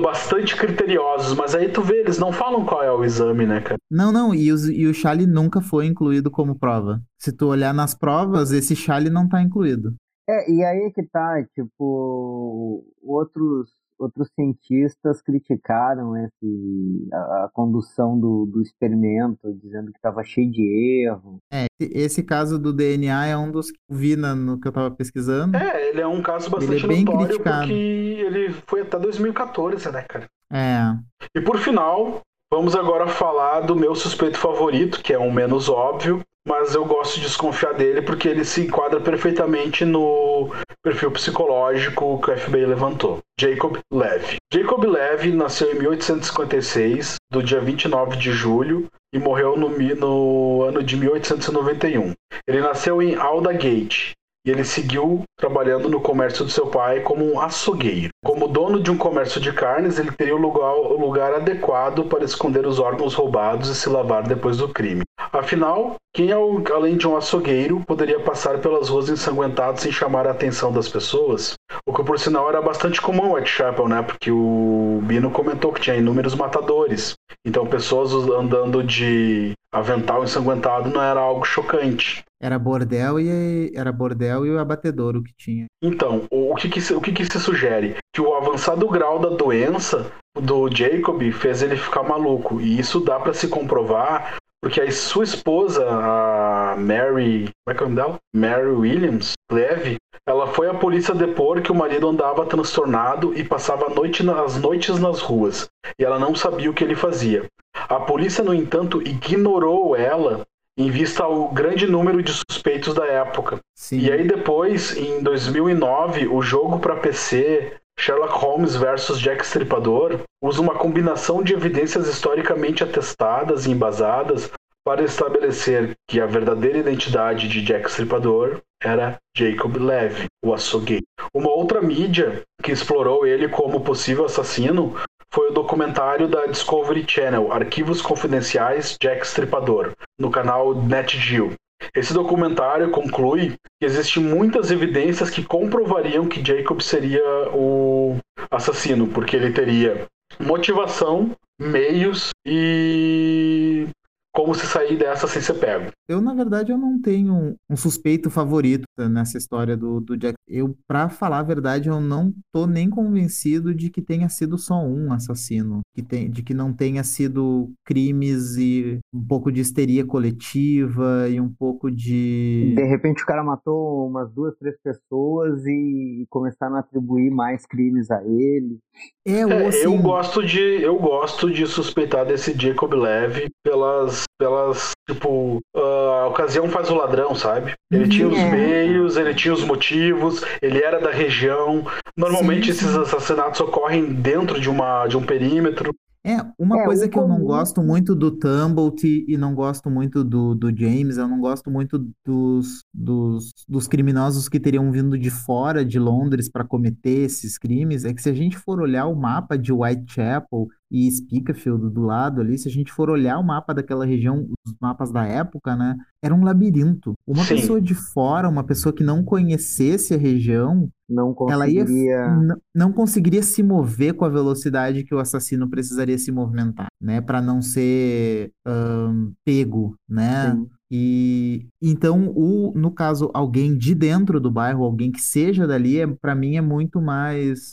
bastante criteriosos, mas aí tu vê, eles não falam qual é o exame, né, cara? Não, não, e, os, e o Charlie nunca foi incluído como prova. Se tu olhar nas provas, esse Charlie não tá incluído. É, e aí que tá, tipo, outros outros cientistas criticaram esse, a, a condução do, do experimento, dizendo que estava cheio de erro. É, esse caso do DNA é um dos que eu vi na, no que eu estava pesquisando. É, ele é um caso bastante ele é bem notório criticado. porque ele foi até 2014, né, cara? É. E por final, vamos agora falar do meu suspeito favorito, que é um menos óbvio, mas eu gosto de desconfiar dele porque ele se enquadra perfeitamente no perfil psicológico que o FBI levantou. Jacob Levy. Jacob Levy nasceu em 1856, do dia 29 de julho, e morreu no, no ano de 1891. Ele nasceu em Aldgate, e ele seguiu trabalhando no comércio do seu pai como um açougueiro. Como dono de um comércio de carnes, ele teria o lugar, o lugar adequado para esconder os órgãos roubados e se lavar depois do crime. Afinal, quem, ao- além de um açougueiro, poderia passar pelas ruas ensanguentado sem chamar a atenção das pessoas? O que, por sinal, era bastante comum em Whitechapel, né? Porque o Bino comentou que tinha inúmeros matadores. Então, pessoas andando de avental ensanguentado não era algo chocante. Era bordel e era bordel e o abatedouro que tinha. Então, o que, que, se, o que, que se sugere? Que o avançado grau da doença do Jacob fez ele ficar maluco. E isso dá para se comprovar porque a sua esposa, a Mary. Como é que é o nome dela? Mary Williams Levy. Ela foi à polícia depor que o marido andava transtornado e passava noite as noites nas ruas. E ela não sabia o que ele fazia. A polícia, no entanto, ignorou ela em vista ao grande número de suspeitos da época. Sim. E aí depois, em 2009, o jogo para PC Sherlock Holmes vs Jack Stripador usa uma combinação de evidências historicamente atestadas e embasadas para estabelecer que a verdadeira identidade de Jack Stripador era Jacob Levy, o açougueiro. Uma outra mídia que explorou ele como possível assassino foi o documentário da Discovery Channel, Arquivos Confidenciais Jack Stripador, no canal NetGeo. Esse documentário conclui que existem muitas evidências que comprovariam que Jacob seria o assassino, porque ele teria motivação, meios e como se sair dessa sem ser pego. Eu, na verdade, eu não tenho um, um suspeito favorito nessa história do, do Jack. Eu, pra falar a verdade, eu não tô nem convencido de que tenha sido só um assassino. Que tem, de que não tenha sido crimes e um pouco de histeria coletiva e um pouco de. De repente o cara matou umas duas, três pessoas e começaram a atribuir mais crimes a ele. É, ou É, assim, eu gosto de eu gosto de suspeitar desse Jacob Levy pelas pelas tipo a ocasião faz o ladrão, sabe? Ele tinha os É. meios, ele tinha os motivos, ele era da região. Normalmente Sim, esses sim. assassinatos ocorrem dentro de uma de um perímetro. É, uma É, coisa que eu não comum- gosto muito do Tumblety e não gosto muito do, do James, eu não gosto muito dos, dos, dos criminosos que teriam vindo de fora de Londres para cometer esses crimes, é que se a gente for olhar o mapa de Whitechapel e Spicafield do lado ali, se a gente for olhar o mapa daquela região, os mapas da época, né, era um labirinto. Uma Sim. pessoa de fora, uma pessoa que não conhecesse a região, Não ela ia conseguiria. não conseguiria se mover com a velocidade que o assassino precisaria se movimentar, né, para não ser ahn, pego, né? Sim. E então o no caso alguém de dentro do bairro, alguém que seja dali, é, para mim é muito mais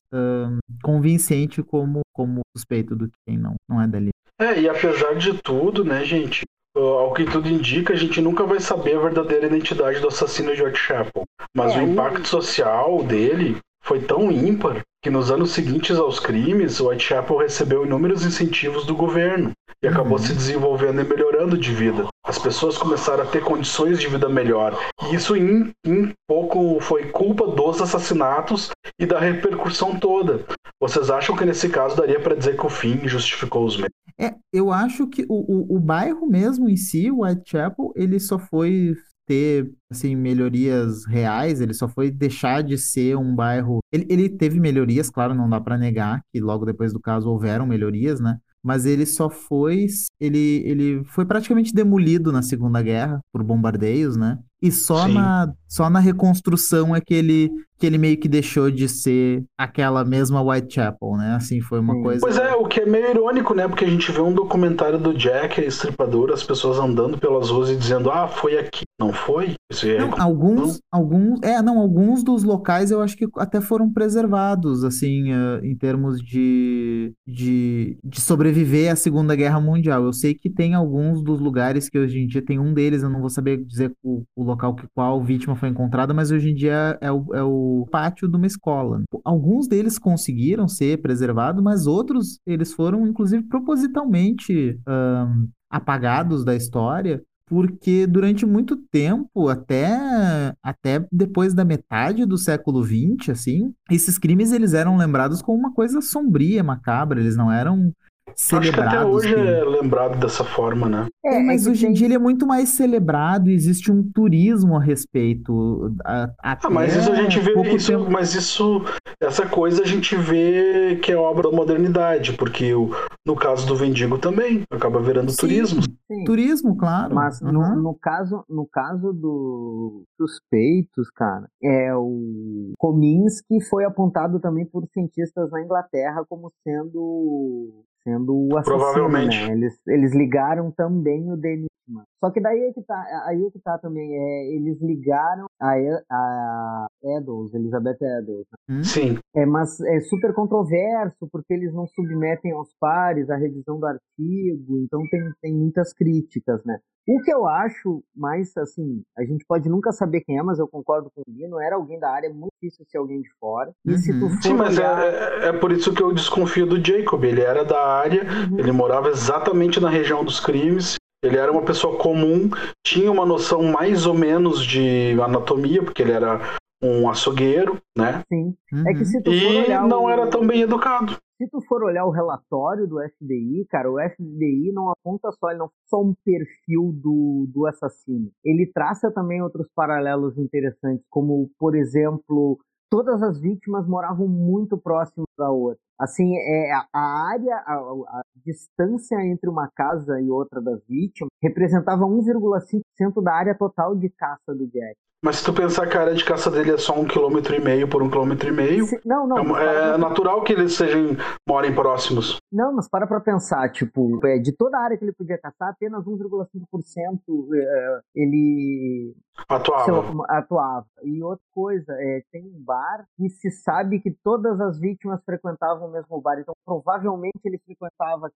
convincente como como suspeito do que quem não não é dali. É, e apesar de tudo, né, gente, ao que tudo indica, a gente nunca vai saber a verdadeira identidade do assassino de Whitechapel. Mas É, o o- impacto social dele foi tão ímpar que nos anos seguintes aos crimes, o Whitechapel recebeu inúmeros incentivos do governo e acabou Uhum. se desenvolvendo e melhorando de vida. As pessoas começaram a ter condições de vida melhor. E isso em, em pouco foi culpa dos assassinatos e da repercussão toda. Vocês acham que nesse caso daria para dizer que o fim justificou os meios? É, eu acho que o, o, o bairro mesmo em si, o Whitechapel, ele só foi ter assim melhorias reais, ele só foi deixar de ser um bairro. Ele, ele teve melhorias, claro, não dá para negar que logo depois do caso houveram melhorias, né? Mas ele só foi, ele, ele foi praticamente demolido na Segunda Guerra por bombardeios, né? E só Sim. na, só na reconstrução é que ele, que ele meio que deixou de ser aquela mesma Whitechapel, né? Assim, foi uma coisa. Pois é, o que é meio irônico, né? Porque a gente vê um documentário do Jack, a estripador, as pessoas andando pelas ruas e dizendo, ah, foi aqui Não foi? Isso é Não, alguns, alguns, é, não, alguns dos locais eu acho que até foram preservados, assim, eh, em termos de, de, de sobreviver à Segunda Guerra Mundial. Eu sei que tem alguns dos lugares que hoje em dia tem um deles, eu não vou saber dizer o, o local que qual vítima foi encontrada, mas hoje em dia é o, é o pátio de uma escola. Alguns deles conseguiram ser preservados, mas outros eles foram, inclusive, propositalmente ahn, apagados da história porque durante muito tempo, até, até depois da metade do século XX, assim, esses crimes eles eram lembrados como uma coisa sombria, macabra, eles não eram Acho que até celebrados. hoje que- é lembrado dessa forma, né? É, mas que hoje em dia ele é muito mais celebrado, existe um turismo a respeito. a- Ah, mas isso a gente vê isso, tempo- mas isso, essa coisa a gente vê que é obra da modernidade, porque o, no caso do Vendigo também acaba virando Sim, turismo. Sim. Turismo, claro. Mas no, Uhum. no caso no caso dos suspeitos, cara, é o Kominsky foi apontado também por cientistas na Inglaterra como sendo sendo o assassino, Provavelmente. né? Eles, eles ligaram também o Denis. Mano. Só que daí é que tá, aí é que tá também, é, eles ligaram a, a Eddowes, Elizabeth Eddowes, Hum? Sim. é, mas é super controverso porque eles não submetem aos pares a revisão do artigo, então tem, tem muitas críticas, né? O que eu acho mais, assim, a gente pode nunca saber quem é, mas eu concordo com o Lino, era alguém da área, é muito difícil ser alguém de fora. E se tu Uhum. for Sim, mas é, olhar... é, é por isso que eu desconfio do Jacob. Ele era da área, Uhum. ele morava exatamente na região dos crimes. Ele era uma pessoa comum, tinha uma noção mais ou menos de anatomia, porque ele era um açougueiro, né? Sim. É que Uhum. se tu for E olhar não o... era tão bem educado. Se tu for olhar o relatório do FBI, cara, o FBI não aponta só, ele não só um perfil do, do assassino. Ele traça também outros paralelos interessantes, como, por exemplo, todas as vítimas moravam muito próximas da outra. Assim, é, a, área, a, a distância entre uma casa e outra das vítimas representava 1,5% da área total de caça do Jack. Mas se tu pensar que a área de caça dele é só um quilômetro e meio por um quilômetro e meio, Se- não, não. é, é natural que eles sejam morem próximos. Não, mas para pra pensar, tipo, é, de toda a área que ele podia caçar, apenas 1,5% é, ele Atuava. lá, atuava. E outra coisa, é, tem um bar e se sabe que todas as vítimas frequentavam o mesmo bar, então provavelmente ele frequentava.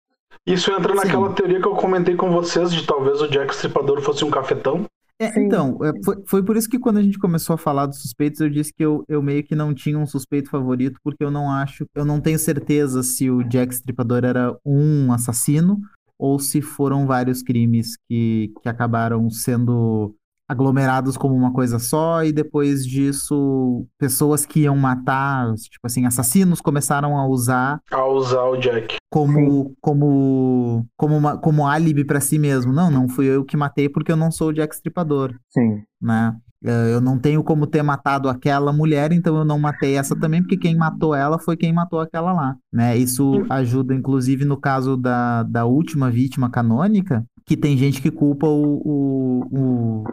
Isso entra Sim. naquela teoria que eu comentei com vocês de talvez o Jack Stripador fosse um cafetão. É, então, é, foi, foi por isso que quando a gente começou a falar dos suspeitos, eu disse que eu, eu meio que não tinha um suspeito favorito, porque eu não acho, eu não tenho certeza se o Jack Stripador era um assassino ou se foram vários crimes que, que acabaram sendo aglomerados como uma coisa só, e depois disso, pessoas que iam matar, tipo assim, assassinos começaram a usar A usar o Jack. como como como uma, como álibi pra si mesmo. Não, não fui eu que matei porque eu não sou o Jack Stripador, Sim. né? Eh, Eu não tenho como ter matado aquela mulher, então eu não matei essa também, porque quem matou ela foi quem matou aquela lá, né? Isso ajuda, inclusive, no caso da, da última vítima canônica, que tem gente que culpa o, o, o,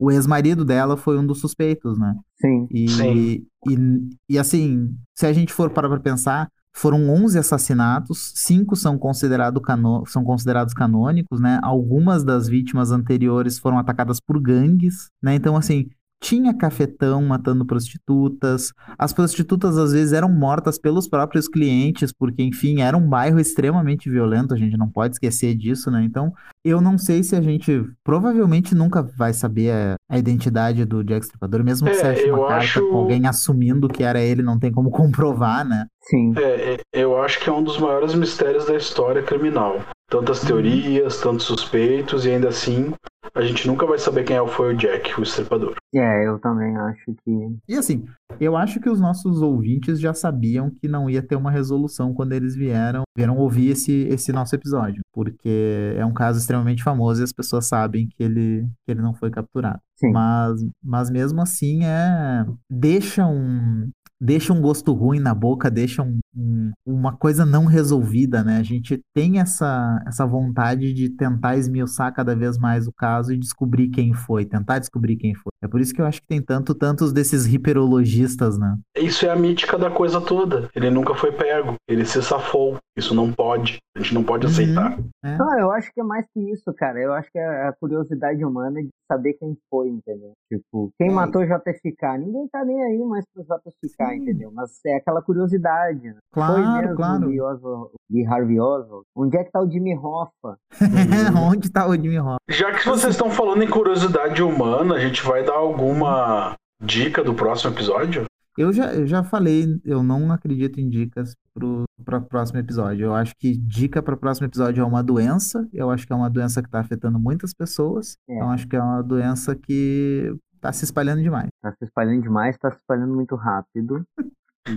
o ex-marido dela foi um dos suspeitos, né? Sim. E, Sim. e, e assim, se a gente for parar para pensar, foram 11 assassinatos, cinco são, considerado cano são considerados canônicos, né? Algumas das vítimas anteriores foram atacadas por gangues, né? Então, assim, tinha cafetão matando prostitutas. As prostitutas às vezes eram mortas pelos próprios clientes, porque, enfim, era um bairro extremamente violento, a gente não pode esquecer disso, né? Então, eu não sei se a gente provavelmente nunca vai saber a, a identidade do Jack Stripador, mesmo que É, você ache eu uma carta acho- com alguém assumindo que era ele, não tem como *laughs* comprovar, né? Sim. É, é, eu acho que é um dos maiores mistérios da história criminal. Tantas teorias, tantos suspeitos, e ainda assim a gente nunca vai saber quem é foi o Jack, o estripador. É, eu também acho que. E assim, eu acho que os nossos ouvintes já sabiam que não ia ter uma resolução quando eles vieram, vieram ouvir esse, esse nosso episódio, porque é um caso extremamente famoso e as pessoas sabem que ele, que ele não foi capturado. Sim. Mas, mas mesmo assim é deixa um deixa um gosto ruim na boca, deixa um, um- uma coisa não resolvida, né? A gente tem essa, essa vontade de tentar esmiuçar cada vez mais o caso e descobrir quem foi, tentar descobrir quem foi. É por isso que eu acho que tem tanto, tantos desses hiperologistas, né? Isso é a mítica da coisa toda. Ele nunca foi pego, ele se safou. Isso não pode. A gente não pode Uhum. aceitar. É. Não, eu acho que é mais que isso, cara. Eu acho que é a curiosidade humana de saber quem foi, entendeu? Tipo, quem É. matou JFK? Ninguém tá nem aí mais pro JFK, Sim. entendeu? Mas é aquela curiosidade, né? foi Claro, mesmo claro. Oswald, Harvey Oswald. Onde é que tá o Jimmy Hoffa? *laughs* Onde tá o Jimmy Hoffa? Já que vocês estão falando em curiosidade humana, a gente vai dar alguma dica do próximo episódio? Eu já, eu já falei, eu não acredito em dicas pro, pro próximo episódio. Eu acho que dica para o próximo episódio é uma doença. Eu acho que é uma doença que está afetando muitas pessoas. É. Então acho que é uma doença que está se espalhando demais. Tá se espalhando demais, tá se espalhando muito rápido. *laughs* E,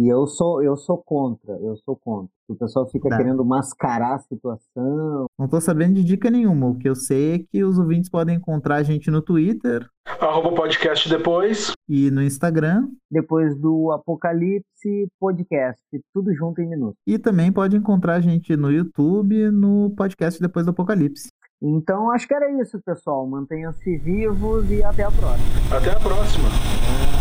e eu sou eu sou contra, eu sou contra. O pessoal fica Tá. querendo mascarar a situação. Não tô sabendo de dica nenhuma. O que eu sei é que os ouvintes podem encontrar a gente no Twitter Arroba podcast depois. e no Instagram. Depois do Apocalipse Podcast, tudo junto em minutos. E também pode encontrar a gente no YouTube, no podcast Depois do Apocalipse. Então acho que era isso, pessoal. Mantenham-se vivos e até a próxima. Até a próxima.